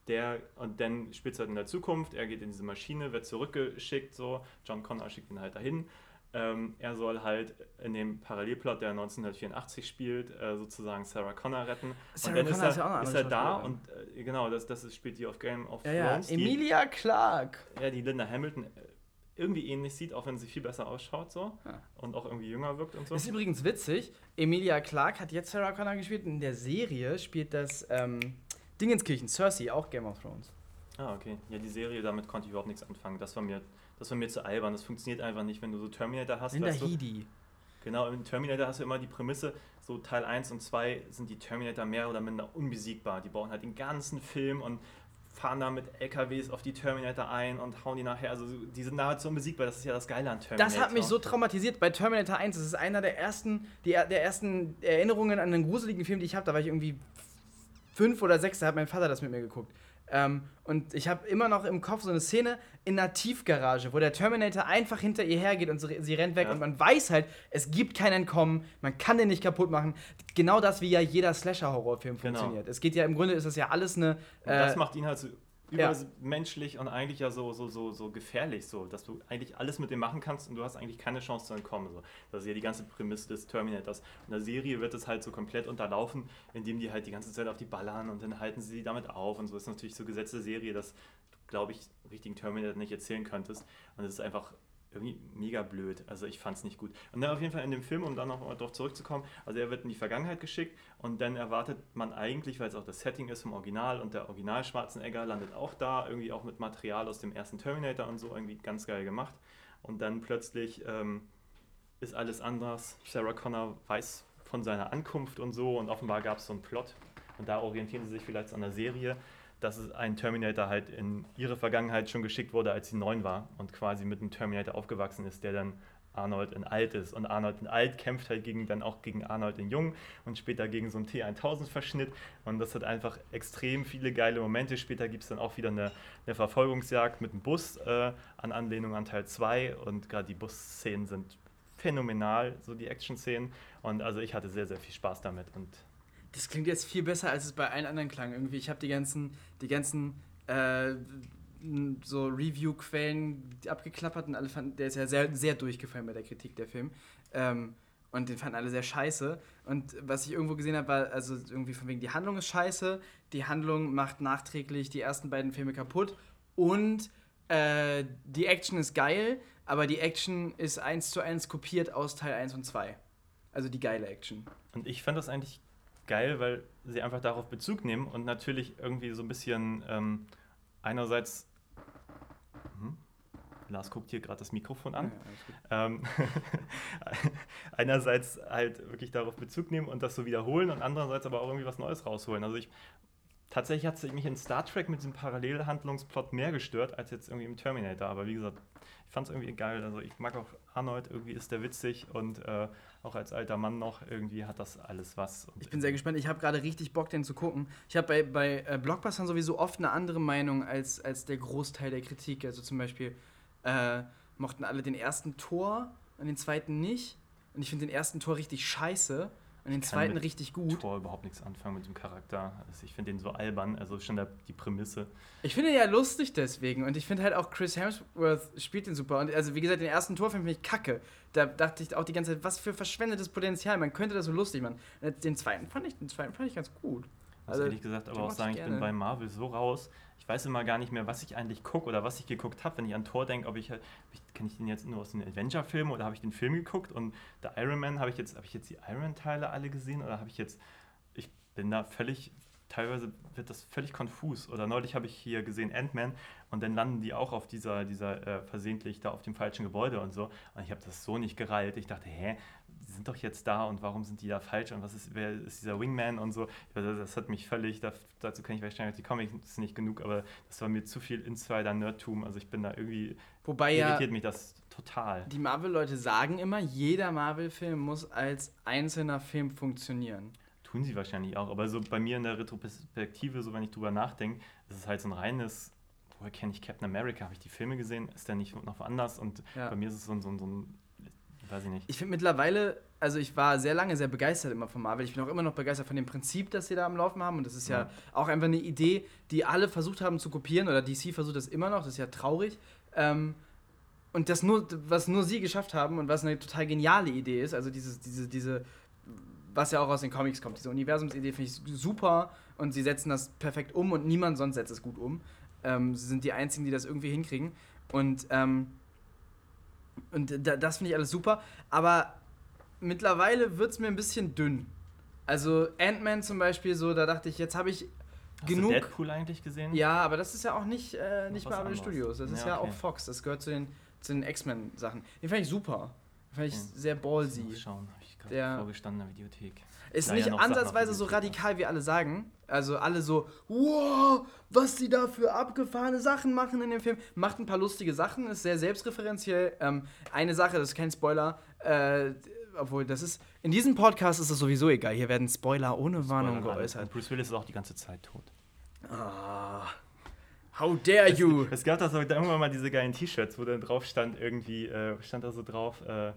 der, und dann spielt es halt in der Zukunft, er geht in diese Maschine, wird zurückgeschickt, so, John Connor schickt ihn halt dahin. Ähm, er soll halt in dem Parallelplot, der 1984 spielt, äh, sozusagen Sarah Connor retten. Sarah und dann Connor ist ist ja er, eine ist er da und äh, genau, das, das ist, spielt die auf Game of Ja, ja. Thrones. die, Emilia Clark. ja, die Linda Hamilton äh, irgendwie ähnlich sieht, auch wenn sie viel besser ausschaut so Ja. und auch irgendwie jünger wirkt und so. Ist übrigens witzig. Emilia Clark hat jetzt Sarah Connor gespielt. In der Serie spielt das ähm, Dingenskirchen, Cersei, auch Game of Thrones. Ah, okay. Ja, die Serie, damit konnte ich überhaupt nichts anfangen. Das war mir, das war mir zu albern. Das funktioniert einfach nicht, wenn du so Terminator hast. Linda weißt du? Genau, im Terminator hast du immer die Prämisse, so Teil 1 und 2 sind die Terminator mehr oder minder unbesiegbar. Die bauen halt den ganzen Film und fahren da mit LKWs auf die Terminator ein und hauen die nachher. Also die sind nahezu unbesiegbar. Das ist ja das Geile an Terminator. Das hat mich so traumatisiert bei Terminator 1. Das ist einer der ersten, die, der ersten Erinnerungen an einen gruseligen Film, die ich habe. Da war ich irgendwie fünf oder sechs, da hat mein Vater das mit mir geguckt. Ähm, und ich habe immer noch im Kopf so eine Szene in einer Tiefgarage, wo der Terminator einfach hinter ihr hergeht und sie, rennt weg Ja. und man weiß halt, es gibt kein Entkommen, man kann den nicht kaputt machen. Genau das, wie ja jeder Slasher-Horrorfilm Genau. funktioniert. Es geht ja im Grunde, ist das ja alles eine. Und das äh, macht ihn halt so ja. übermenschlich und eigentlich ja so, so, so, so gefährlich, so, dass du eigentlich alles mit dem machen kannst und du hast eigentlich keine Chance zu entkommen. So. Das ist ja die ganze Prämisse des Terminators. In der Serie wird es halt so komplett unterlaufen, indem die halt die ganze Zeit auf die ballern und dann halten sie damit auf und so ist natürlich so Gesetz der Serie, dass du, glaube ich, richtigen Terminator nicht erzählen könntest. Und es ist einfach irgendwie mega blöd. Also ich fand es nicht gut. Und dann auf jeden Fall in dem Film, um dann noch mal darauf zurückzukommen, also er wird in die Vergangenheit geschickt und dann erwartet man eigentlich, weil es auch das Setting ist vom Original und der Original Schwarzenegger landet auch da, irgendwie auch mit Material aus dem ersten Terminator und so, irgendwie ganz geil gemacht. Und dann plötzlich ähm, ist alles anders. Sarah Connor weiß von seiner Ankunft und so und offenbar gab es so einen Plot und da orientieren sie sich vielleicht an der Serie, dass ein Terminator halt in ihre Vergangenheit schon geschickt wurde, als sie neun war und quasi mit einem Terminator aufgewachsen ist, der dann Arnold in alt ist. Und Arnold in alt kämpft halt gegen, dann auch gegen Arnold in jung und später gegen so einen T1000-Verschnitt. Und das hat einfach extrem viele geile Momente. Später gibt es dann auch wieder eine, eine Verfolgungsjagd mit dem Bus äh, an Anlehnung an Teil 2. Und gerade die Busszenen sind phänomenal, so die Action-Szenen. Und also ich hatte sehr, sehr viel Spaß damit. Und Das klingt jetzt viel besser, als es bei allen anderen klang. Irgendwie, ich habe die ganzen, die ganzen äh, so Review-Quellen abgeklappert und alle fanden, der ist ja sehr, sehr durchgefallen bei der Kritik der Film. Ähm, und den fanden alle sehr scheiße. Und was ich irgendwo gesehen habe, war, also irgendwie von wegen, die Handlung ist scheiße, die Handlung macht nachträglich die ersten beiden Filme kaputt und äh, die Action ist geil, aber die Action ist eins zu eins kopiert aus Teil 1 und 2. Also die geile Action. Und ich fand das eigentlich geil, weil sie einfach darauf Bezug nehmen und natürlich irgendwie so ein bisschen ähm, einerseits. Hm? Lars guckt hier gerade das Mikrofon an. Ähm, einerseits halt wirklich darauf Bezug nehmen und das so wiederholen und andererseits aber auch irgendwie was Neues rausholen. Also ich tatsächlich hat es mich in Star Trek mit diesem Parallelhandlungsplot mehr gestört als jetzt irgendwie im Terminator. Aber wie gesagt, ich fand es irgendwie geil. Also ich mag auch Arnold, irgendwie ist der witzig und äh, auch als alter Mann noch irgendwie hat das alles was. Ich bin sehr gespannt. Ich habe gerade richtig Bock, den zu gucken. Ich habe bei, bei äh, Blockbustern sowieso oft eine andere Meinung als, als der Großteil der Kritik. Also zum Beispiel äh, mochten alle den ersten Tor und den zweiten nicht. Und ich finde den ersten Tor richtig scheiße und den zweiten richtig gut. Tor überhaupt nichts anfangen mit dem Charakter. Also ich finde den so albern, also schon der, die Prämisse. Ich finde ihn ja lustig deswegen. Und ich finde halt auch Chris Hemsworth spielt den super. Und also wie gesagt, den ersten Tor finde ich kacke. Da dachte ich auch die ganze Zeit, was für verschwendetes Potenzial. Man könnte das so lustig machen. Und Den zweiten fand ich, den zweiten fand ich ganz gut. Muss ehrlich gesagt aber auch sagen, ich ich bin bei Marvel so raus. Ich weiß immer gar nicht mehr, was ich eigentlich gucke oder was ich geguckt habe. Wenn ich an Thor denke, ob ich, ob ich kenne ich den jetzt nur aus den Adventure-Filmen oder habe ich den Film geguckt? Und der Iron Man, habe ich jetzt, habe ich jetzt die Iron Man-Teile alle gesehen oder habe ich jetzt, ich bin da völlig, teilweise wird das völlig konfus. Oder neulich habe ich hier gesehen Ant-Man und dann landen die auch auf dieser, dieser äh, versehentlich da auf dem falschen Gebäude und so. Und ich habe das so nicht gereilt. Ich dachte, hä, die sind doch jetzt da und warum sind die da falsch und was ist, wer ist dieser Wingman und so. Also das hat mich völlig, da, dazu kann ich wahrscheinlich die Comics nicht genug, aber das war mir zu viel Insider-Nerdtum. Also ich bin da irgendwie, Wobei ja irritiert mich das total. die Marvel-Leute sagen immer, jeder Marvel-Film muss als einzelner Film funktionieren. Tun sie wahrscheinlich auch, aber so bei mir in der Retroperspektive, so wenn ich drüber nachdenke, ist es halt so ein reines, woher kenne ich Captain America? Habe ich die Filme gesehen? Ist der nicht noch woanders? Und Ja. bei mir ist es so ein, so ein, so ein weiß ich nicht. Ich finde mittlerweile, also ich war sehr lange sehr begeistert immer von Marvel. Ich bin auch immer noch begeistert von dem Prinzip, das sie da am Laufen haben. Und das ist ja, Ja. auch einfach eine Idee, die alle versucht haben zu kopieren. Oder DC versucht das immer noch. Das ist ja traurig. Ähm, und das nur, was nur sie geschafft haben und was eine total geniale Idee ist, also dieses, diese, diese, was ja auch aus den Comics kommt, diese Universumsidee finde ich super und sie setzen das perfekt um und niemand sonst setzt es gut um. Ähm, sie sind die Einzigen, die das irgendwie hinkriegen. Und, ähm, und da, das finde ich alles super, aber mittlerweile wird es mir ein bisschen dünn. Also Ant-Man zum Beispiel, so, da dachte ich, jetzt habe ich Hast genug. du Deadpool eigentlich gesehen? Ja, aber das ist ja auch nicht, äh, nicht Marvel. Studios. Das ist Ja, ja, okay. auch Fox. Das gehört zu den, zu den X-Men-Sachen. Den fand ich super. Den fand ich Okay. sehr ballsy. Mal schauen, habe ich gerade vorgestanden in der Videothek. Ist Da ja nicht ansatzweise so radikal, wie alle sagen. Also alle so, wow, was die da für abgefahrene Sachen machen in dem Film. Macht ein paar lustige Sachen, ist sehr selbstreferenziell. Ähm, eine Sache, das ist kein Spoiler, äh, obwohl das ist, in diesem Podcast ist es sowieso egal. Hier werden Spoiler ohne Warnung Spoiler, geäußert. Und Bruce Willis ist auch die ganze Zeit tot. Ah, how dare you? Es gab da so irgendwann mal diese geilen T-Shirts, wo dann drauf stand, irgendwie, äh, stand da so drauf, äh,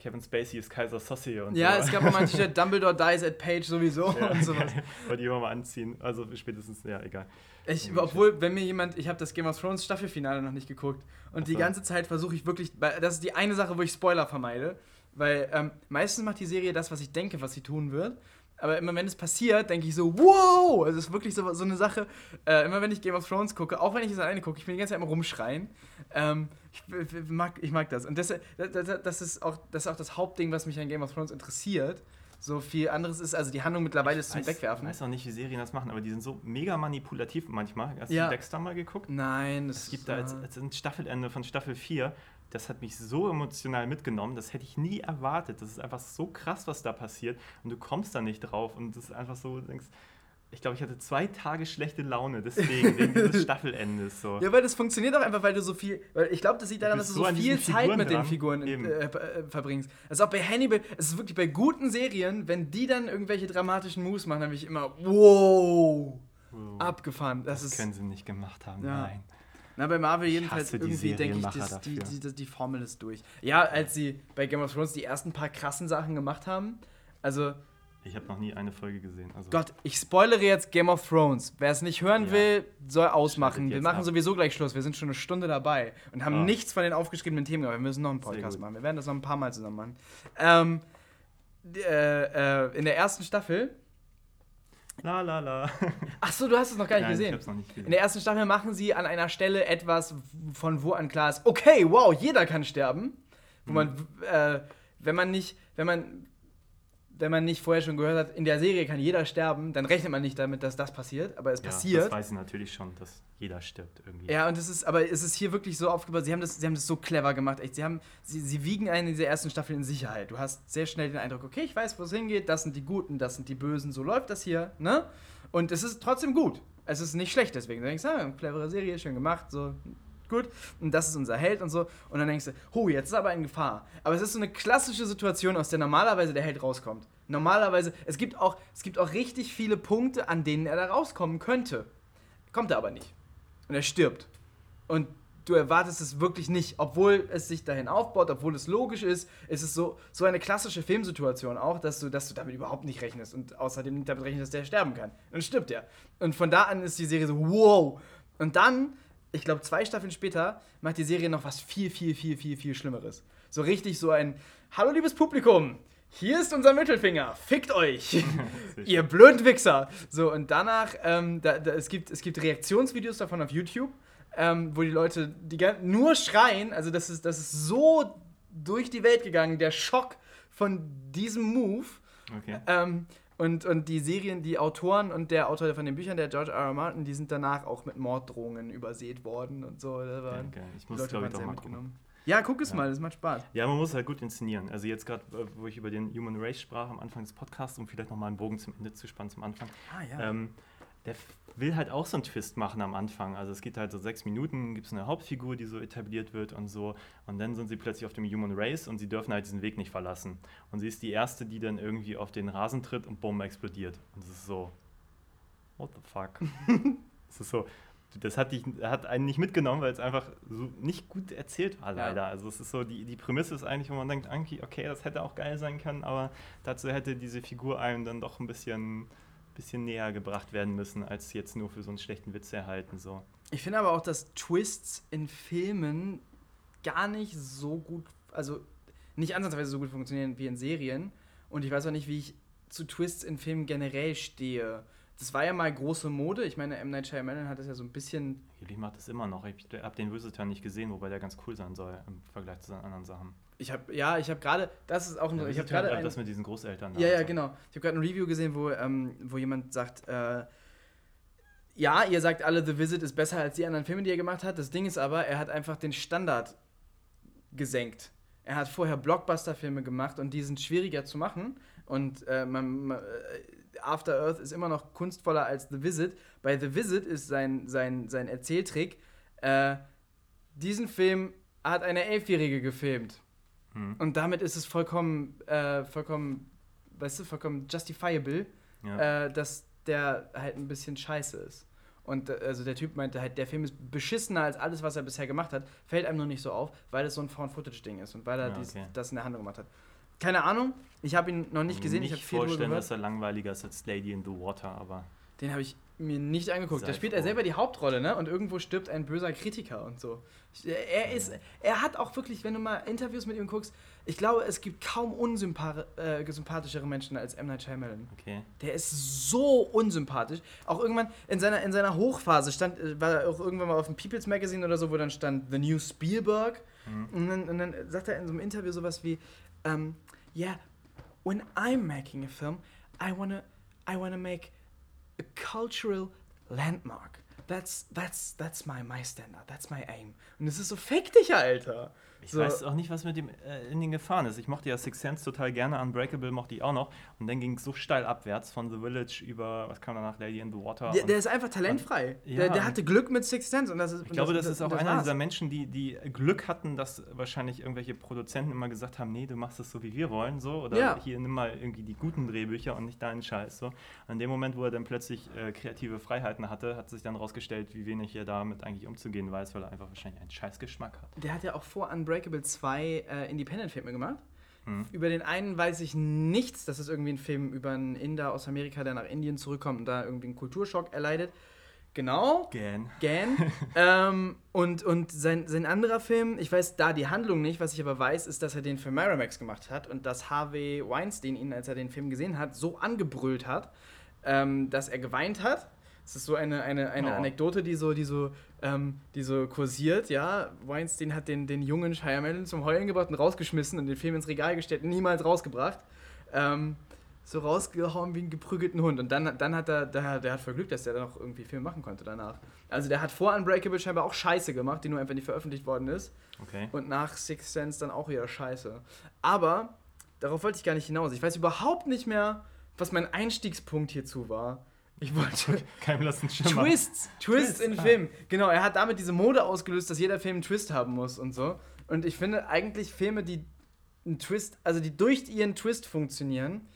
Kevin Spacey ist Kaiser Sosse und Ja, so. es gab auch mal ein T-Shirt, Dumbledore dies at Page sowieso Ja, und sowas. Wollte ich immer mal anziehen. Also spätestens, ja, egal. Ich, obwohl, wenn mir jemand, ich habe das Game of Thrones Staffelfinale noch nicht geguckt und die so. ganze Zeit versuche ich wirklich, das ist die eine Sache, wo ich Spoiler vermeide, weil ähm, meistens macht die Serie das, was ich denke, was sie tun wird. Aber immer wenn es passiert, denke ich so, wow! Also es ist wirklich so, so eine Sache. Äh, immer wenn ich Game of Thrones gucke, auch wenn ich es alleine gucke, ich bin die ganze Zeit immer rumschreien. Ähm, ich, ich, mag, ich mag das. Und das, das, das, ist auch, das ist auch das Hauptding, was mich an Game of Thrones interessiert. So viel anderes ist, also die Handlung mittlerweile ist zum weiß, Wegwerfen. weiß auch nicht, wie Serien das machen, aber die sind so mega manipulativ manchmal. Hast Ja. du Dexter mal geguckt? Nein, das Es gibt da als, als ein Staffelende von Staffel 4, das hat mich so emotional mitgenommen, das hätte ich nie erwartet. Das ist einfach so krass, was da passiert und du kommst da nicht drauf und das ist einfach so, denkst, ich glaube, ich hatte zwei Tage schlechte Laune, deswegen, wegen dieses Staffelendes. So. Ja, weil das funktioniert auch einfach, weil du so viel. Weil ich glaube, das liegt daran, dass du so so viel Zeit Figuren mit den dran. Figuren Eben. äh, äh, verbringst. Also auch bei Hannibal, es ist wirklich bei guten Serien, wenn die dann irgendwelche dramatischen Moves machen, dann bin ich immer, wow, Wow. abgefahren. Das, das ist. können sie nicht gemacht haben, Ja. nein. Na, bei Marvel jedenfalls irgendwie denke ich, dass die, die, die, die Formel ist durch. Ja, als sie bei Game of Thrones die ersten paar krassen Sachen gemacht haben, also Ich habe noch nie eine Folge gesehen. Also, Gott, ich spoilere jetzt Game of Thrones. Wer es nicht hören Ja. will, soll ausmachen. Wir machen ab. sowieso gleich Schluss. Wir sind schon eine Stunde dabei und haben Ah. nichts von den aufgeschriebenen Themen gemacht. Wir müssen noch einen Podcast machen. Wir werden das noch ein paar Mal zusammen machen. Ähm, äh, äh, in der ersten Staffel. La la la. Ach so, du hast es noch gar nicht Nein, ich gesehen. hab's noch nicht gesehen. In der ersten Staffel machen sie an einer Stelle etwas, von wo an klar ist, okay, wow, jeder kann sterben. Wo man, äh, wenn man nicht, wenn man, wenn man nicht vorher schon gehört hat, in der Serie kann jeder sterben, dann rechnet man nicht damit, dass das passiert, aber es Ja, passiert. Das weiß ich natürlich schon, dass jeder stirbt irgendwie. Ja, und es ist, aber es ist hier wirklich so aufgebaut, sie haben das, sie haben das so clever gemacht, echt. Sie haben, sie, sie wiegen einen in dieser ersten Staffel in Sicherheit. Du hast sehr schnell den Eindruck, okay, ich weiß, wo es hingeht, das sind die Guten, das sind die Bösen, so läuft das hier, ne? Und es ist trotzdem gut. Es ist nicht schlecht, deswegen denkst du, ah, clevere Serie, schön gemacht, so gut. Und das ist unser Held und so. Und dann denkst du, oh, jetzt ist er aber in Gefahr. Aber es ist so eine klassische Situation, aus der normalerweise der Held rauskommt. Normalerweise, es gibt auch, es gibt auch richtig viele Punkte, an denen er da rauskommen könnte. Kommt er aber nicht. Und er stirbt. Und du erwartest es wirklich nicht, obwohl es sich dahin aufbaut, obwohl es logisch ist. Es ist so, so eine klassische Filmsituation auch, dass du, dass du damit überhaupt nicht rechnest und außerdem nicht damit rechnest, dass der sterben kann. Dann stirbt er. Und von da an ist die Serie so, wow. Und dann, ich glaube, zwei Staffeln später, macht die Serie noch was viel, viel, viel, viel, viel Schlimmeres. So richtig so ein, hallo liebes Publikum, hier ist unser Mittelfinger, fickt euch. Ihr blöden Wichser. So, und danach, ähm, da, da, es, gibt, es gibt Reaktionsvideos davon auf YouTube, ähm, wo die Leute die, nur schreien. Also, das ist, das ist so durch die Welt gegangen, der Schock von diesem Move. Okay. Ähm, und, und die Serien, die Autoren und der Autor von den Büchern, der George R. R. Martin, die sind danach auch mit Morddrohungen übersät worden und so. Da waren, Okay, ich muss glaube ich, doch mal gucken. mitgenommen. Ja, guck es Ja. mal, das macht Spaß. Ja, man muss halt gut inszenieren. Also jetzt gerade, äh, wo ich über den Human Race sprach am Anfang des Podcasts, um vielleicht nochmal einen Bogen zum Ende zu spannen zum Anfang. Ah, ja. Ähm, der will halt auch so einen Twist machen am Anfang. Also es geht halt so sechs Minuten, gibt es eine Hauptfigur, die so etabliert wird und so. Und dann sind sie plötzlich auf dem Human Race und sie dürfen halt diesen Weg nicht verlassen. Und sie ist die Erste, die dann irgendwie auf den Rasen tritt und Bombe explodiert. Und es ist so, what the fuck? Es ist so, das hat, dich, hat einen nicht mitgenommen, weil es einfach so nicht gut erzählt war, Ja. leider. Also es ist so, die, die Prämisse ist eigentlich, wo man denkt, okay, das hätte auch geil sein können, aber dazu hätte diese Figur einem dann doch ein bisschen, bisschen näher gebracht werden müssen, als jetzt nur für so einen schlechten Witz erhalten. So. Ich finde aber auch, dass Twists in Filmen gar nicht so gut, also nicht ansatzweise so gut funktionieren wie in Serien. Und ich weiß auch nicht, wie ich zu Twists in Filmen generell stehe. Das war ja mal große Mode. Ich meine, M. Night Shyamalan hat das ja so ein bisschen. Ich mache das immer noch. Ich habe den Visitor nicht gesehen, wobei der ganz cool sein soll im Vergleich zu seinen anderen Sachen. Ich habe, ja, ich habe gerade, das ist auch ein, Der ich habe gerade ein, das mit diesen Großeltern. Ja, ja, so. genau. Ich habe gerade ein Review gesehen, wo, ähm, wo jemand sagt, äh, ja, ihr sagt alle, The Visit ist besser als die anderen Filme, die er gemacht hat. Das Ding ist aber, er hat einfach den Standard gesenkt. Er hat vorher Blockbuster-Filme gemacht und die sind schwieriger zu machen. Und äh, man, man, äh, After Earth ist immer noch kunstvoller als The Visit. Bei The Visit ist sein, sein, sein Erzähltrick, äh, diesen Film hat eine Elfjährige gefilmt. Hm. Und damit ist es vollkommen, äh, vollkommen, weißt du, vollkommen justifiable, Ja. äh, dass der halt ein bisschen scheiße ist. Und äh, also der Typ meinte halt, der Film ist beschissener als alles, was er bisher gemacht hat, fällt einem nur nicht so auf, weil es so ein Found-Footage-Ding ist und weil er Ja, dies, okay. das in der Handlung gemacht hat. Keine Ahnung, ich habe ihn noch nicht gesehen, ich habe nicht viel drüber vorstellen, gehört. dass er langweiliger ist als Lady in the Water, aber Den habe ich mir nicht angeguckt. Sei Da spielt froh. er selber die Hauptrolle, ne? Und irgendwo stirbt ein böser Kritiker und so. Er ist, er hat auch wirklich, wenn du mal Interviews mit ihm guckst, ich glaube, es gibt kaum unsympathischere äh, Menschen als M. Night Shyamalan. okay. Der ist so unsympathisch. Auch irgendwann in seiner, in seiner Hochphase stand, äh, war er auch irgendwann mal auf dem People's Magazine oder so, wo dann stand The New Spielberg. Und, dann, und dann sagt er in so einem Interview sowas wie, ähm, yeah, when I'm making a film, I wanna, I wanna make a cultural landmark. That's, that's, that's my, my standard, that's my aim. Und es ist so, fick dich, Alter. Ich so, weiß auch nicht, was mit dem äh, in den gefahren ist. Ich mochte ja Six Sense total gerne, Unbreakable mochte ich auch noch. Und dann ging es so steil abwärts von The Village über, was kam danach, Lady in the Water. der, und der ist einfach talentfrei. Ja, der, der und- hatte Glück mit Six Sense. Und das ist, ich glaube, das, ist auch einer war's. dieser Menschen, die, die Glück hatten, dass wahrscheinlich irgendwelche Produzenten immer gesagt haben, nee, du machst es so, wie wir wollen, so. Oder Ja. hier nimm mal irgendwie die guten Drehbücher und nicht deinen Scheiß, so. Und in dem Moment, wo er dann plötzlich äh, kreative Freiheiten hatte, hat sich dann rausgestellt, wie wenig er damit eigentlich umzugehen weiß, weil er einfach wahrscheinlich einen Scheißgeschmack hat. Der hat ja auch vor Unbreakable 2 äh, Independent-Filme gemacht. Hm. Über den einen weiß ich nichts. Das ist irgendwie ein Film über einen Inder aus Amerika, der nach Indien zurückkommt und da irgendwie einen Kulturschock erleidet. Genau. Gan. Gan. ähm, und und sein, sein anderer Film, ich weiß da die Handlung nicht, was ich aber weiß, ist, dass er den für Miramax gemacht hat und dass Harvey Weinstein ihn, als er den Film gesehen hat, so angebrüllt hat, ähm, dass er geweint hat. Das ist so eine, eine, eine Oh. Anekdote, die so, die, so, ähm, die so kursiert, ja. Weinstein hat den, den jungen Shyamalan zum Heulen gebracht und rausgeschmissen und den Film ins Regal gestellt, niemals rausgebracht. Ähm, so rausgehauen wie einen geprügelten Hund. Und dann, dann hat er, der, der hat voll Glück, dass der dann noch irgendwie Film machen konnte danach. Also der hat vor Unbreakable scheinbar auch Scheiße gemacht, die nur einfach nicht veröffentlicht worden ist. Okay. Und nach Sixth Sense dann auch wieder Scheiße. Aber darauf wollte ich gar nicht hinaus. Ich weiß überhaupt nicht mehr, was mein Einstiegspunkt hierzu war. Ich wollte Keinem lassen Schimmer. Twists, Twists in ah. Filmen. Genau, er hat damit diese Mode ausgelöst, dass jeder Film einen Twist haben muss und so. Und ich finde eigentlich Filme, die einen Twist, also die durch ihren Twist funktionieren,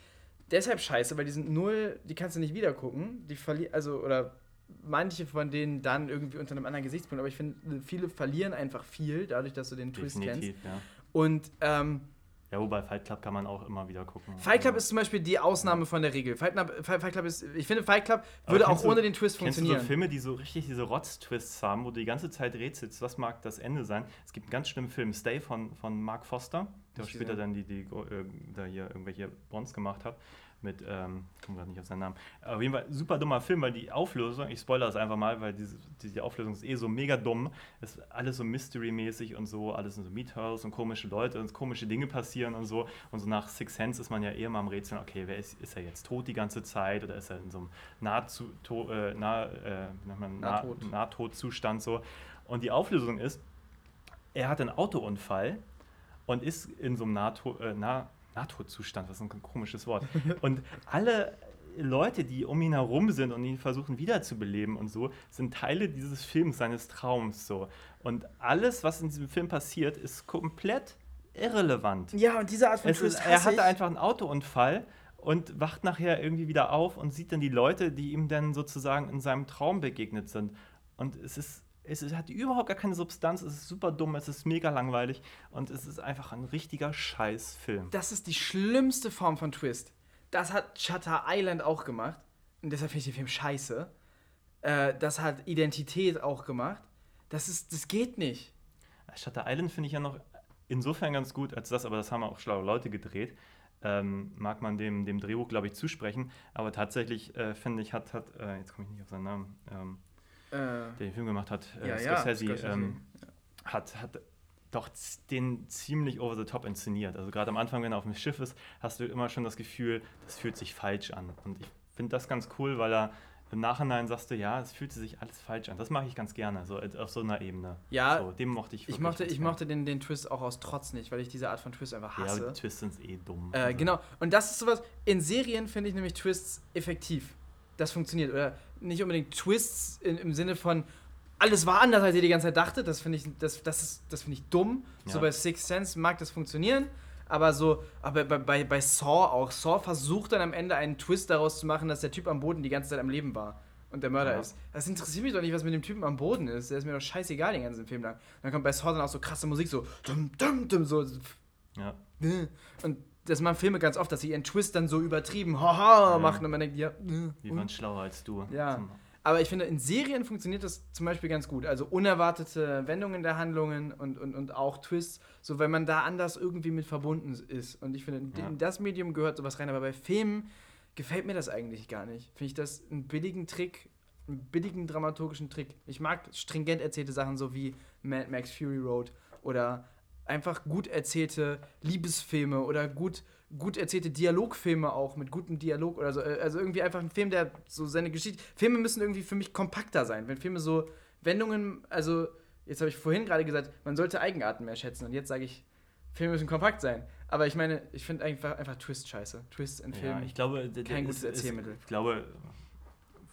deshalb scheiße, weil die sind null, die kannst du nicht wieder gucken. Die verlieren, also, oder manche von denen dann irgendwie unter einem anderen Gesichtspunkt, aber ich finde, viele verlieren einfach viel, dadurch, dass du den Twist kennst. Definitiv, ja. Und ähm, Ja, wobei Fight Club kann man auch immer wieder gucken. Fight Club Also, ist zum Beispiel die Ausnahme von der Regel. Fight Club, Fight Club ist, ich finde, Fight Club würde auch du- ohne den Twist Kennst du funktionieren. so Filme, die so richtig diese Rotz-Twists haben, wo du die ganze Zeit rätselst, was mag das Ende sein? Es gibt einen ganz schlimmen Film, Stay von, von Mark Foster, der später dann die, die äh, da hier irgendwelche Bonds gemacht hat. Mit, ähm, ich komme gerade nicht auf seinen Namen. Auf jeden Fall super dummer Film, weil die Auflösung, ich spoilere das einfach mal, weil diese, die Auflösung ist eh so mega dumm. Es ist alles so Mystery-mäßig und so, alles sind so Meathouse und komische Leute und komische Dinge passieren und so. Und so nach Six Sense ist man ja eher mal am Rätseln, okay, wer ist, ist er jetzt tot die ganze Zeit oder ist er in so einem Nahzu, to, äh, nah, äh, man, nah, Nahtod. Nahtodzustand so. Und die Auflösung ist, er hat einen Autounfall und ist in so einem Nahto äh, nah Nahtodzustand, was ein komisches Wort. Und alle Leute, die um ihn herum sind und ihn versuchen wiederzubeleben und so, sind Teile dieses Films, seines Traums so. Und alles, was in diesem Film passiert, ist komplett irrelevant. Ja, und diese Art von Es Twist ist, er hatte einfach einen Autounfall und wacht nachher irgendwie wieder auf und sieht dann die Leute, die ihm dann sozusagen in seinem Traum begegnet sind. Und es ist, es ist, hat überhaupt gar keine Substanz, es ist super dumm, es ist mega langweilig und es ist einfach ein richtiger Scheißfilm. Das ist die schlimmste Form von Twist. Das hat Shutter Island auch gemacht. Und deshalb finde ich den Film scheiße. Äh, das hat Identität auch gemacht. Das ist, das geht nicht. Shutter Island finde ich ja noch insofern ganz gut, als das, aber das haben auch schlaue Leute gedreht. Ähm, mag man dem, dem Drehbuch, glaube ich, zusprechen. Aber tatsächlich, äh, finde ich, hat, hat äh, jetzt komme ich nicht auf seinen Namen, ähm, Äh, der den Film gemacht hat, äh, Ja, ja, Scorsese, Scorsese. Ähm, hat, hat doch den ziemlich over the top inszeniert. Also gerade am Anfang, wenn er auf dem Schiff ist, hast du immer schon das Gefühl, das fühlt sich falsch an. Und ich finde das ganz cool, weil er im Nachhinein sagst du, ja, es fühlte sich alles falsch an. Das mache ich ganz gerne, so auf so einer Ebene. Ja, so, dem mochte ich Ich mochte, ich mochte den, den Twist auch aus Trotz nicht, weil ich diese Art von Twist einfach Ja, hasse. die Twists sind eh dumm. Äh, Also, genau. Und das ist sowas, in Serien finde ich nämlich Twists effektiv. Das funktioniert. Oder nicht unbedingt Twists in, im Sinne von, alles war anders, als ihr die ganze Zeit dachtet. Das finde ich, das, das ist, das finde ich dumm. So Ja. bei Sixth Sense mag das funktionieren. Aber so, aber bei, bei, bei Saw auch. Saw versucht dann am Ende einen Twist daraus zu machen, dass der Typ am Boden die ganze Zeit am Leben war. Und der Mörder Ja. ist. Das interessiert mich doch nicht, was mit dem Typen am Boden ist. Der ist mir doch scheißegal den ganzen Film lang. dann kommt bei Saw dann auch so krasse Musik, so dum, dum, dum, so Ja. Und das machen Filme ganz oft, dass sie ihren Twist dann so übertrieben haha Ja. machen und man denkt, ja. Die und? waren schlauer als du. Ja. Aber ich finde, in Serien funktioniert das zum Beispiel ganz gut. Also unerwartete Wendungen der Handlungen und, und, und auch Twists, so wenn man da anders irgendwie mit verbunden ist. Und ich finde, in- Ja. in das Medium gehört sowas rein. Aber bei Filmen gefällt mir das eigentlich gar nicht. Finde ich das einen billigen Trick, einen billigen dramaturgischen Trick. Ich mag stringent erzählte Sachen, so wie Mad Max Fury Road oder einfach gut erzählte Liebesfilme oder gut, gut erzählte Dialogfilme auch mit gutem Dialog oder so. Äh, Also irgendwie einfach ein Film, der so seine Geschichte. Filme müssen irgendwie für mich kompakter sein. Wenn Filme so Wendungen, also jetzt habe ich vorhin gerade gesagt, man sollte Eigenarten mehr schätzen und jetzt sage ich, Filme müssen kompakt sein. Aber ich meine, ich finde einfach, einfach Twist scheiße. Twists in Ja, Filmen. ich glaube, kein ist- gutes ist- Erzählmittel. Ich glaube,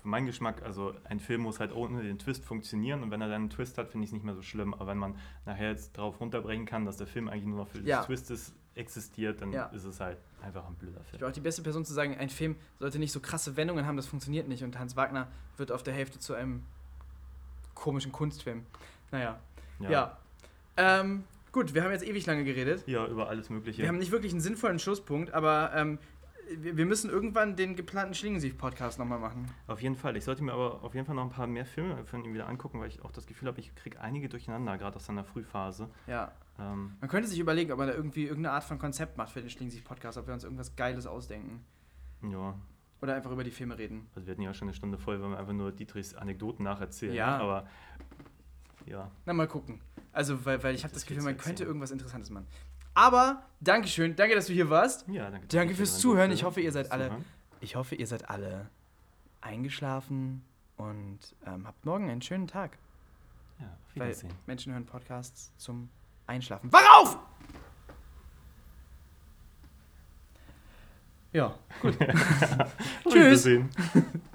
für meinen Geschmack, also ein Film muss halt ohne den Twist funktionieren und wenn er dann einen Twist hat, finde ich es nicht mehr so schlimm. Aber wenn man nachher jetzt darauf runterbrechen kann, dass der Film eigentlich nur noch für Ja. Twistes existiert, dann Ja. ist es halt einfach ein blöder Ich Film. bin auch die beste Person zu sagen, ein Film sollte nicht so krasse Wendungen haben, das funktioniert nicht. Und Hans Wagner wird auf der Hälfte zu einem komischen Kunstfilm. Naja, ja. Ähm, gut, wir haben jetzt ewig lange geredet. Ja, über alles Mögliche. Wir haben nicht wirklich einen sinnvollen Schlusspunkt, aber ähm, wir, müssen irgendwann den geplanten Schlingensief-Podcast nochmal machen. Auf jeden Fall. Ich sollte mir aber auf jeden Fall noch ein paar mehr Filme von ihm wieder angucken, weil ich auch das Gefühl habe, ich kriege einige durcheinander, gerade aus seiner Frühphase. Ja. Ähm, Man könnte sich überlegen, ob man da irgendwie irgendeine Art von Konzept macht für den Schlingensief-Podcast, ob wir uns irgendwas Geiles ausdenken. ja, Oder einfach über die Filme reden. also wir hatten ja schon eine Stunde voll, wenn wir einfach nur Dietrichs Anekdoten nacherzählen. Ja. Aber ja, Na, mal gucken. Also, weil, weil ich habe Das das Gefühl, man könnte irgendwas Interessantes machen. Aber, Dankeschön, danke, dass du hier warst. ja danke. Danke fürs Zuhören. Ich hoffe, ihr seid alle-. Ich hoffe, ihr seid alle eingeschlafen und ähm, habt morgen einen schönen Tag. Ja, auf Weil Wiedersehen. Menschen hören Podcasts zum Einschlafen. Wach auf! Ja, gut. Tschüss.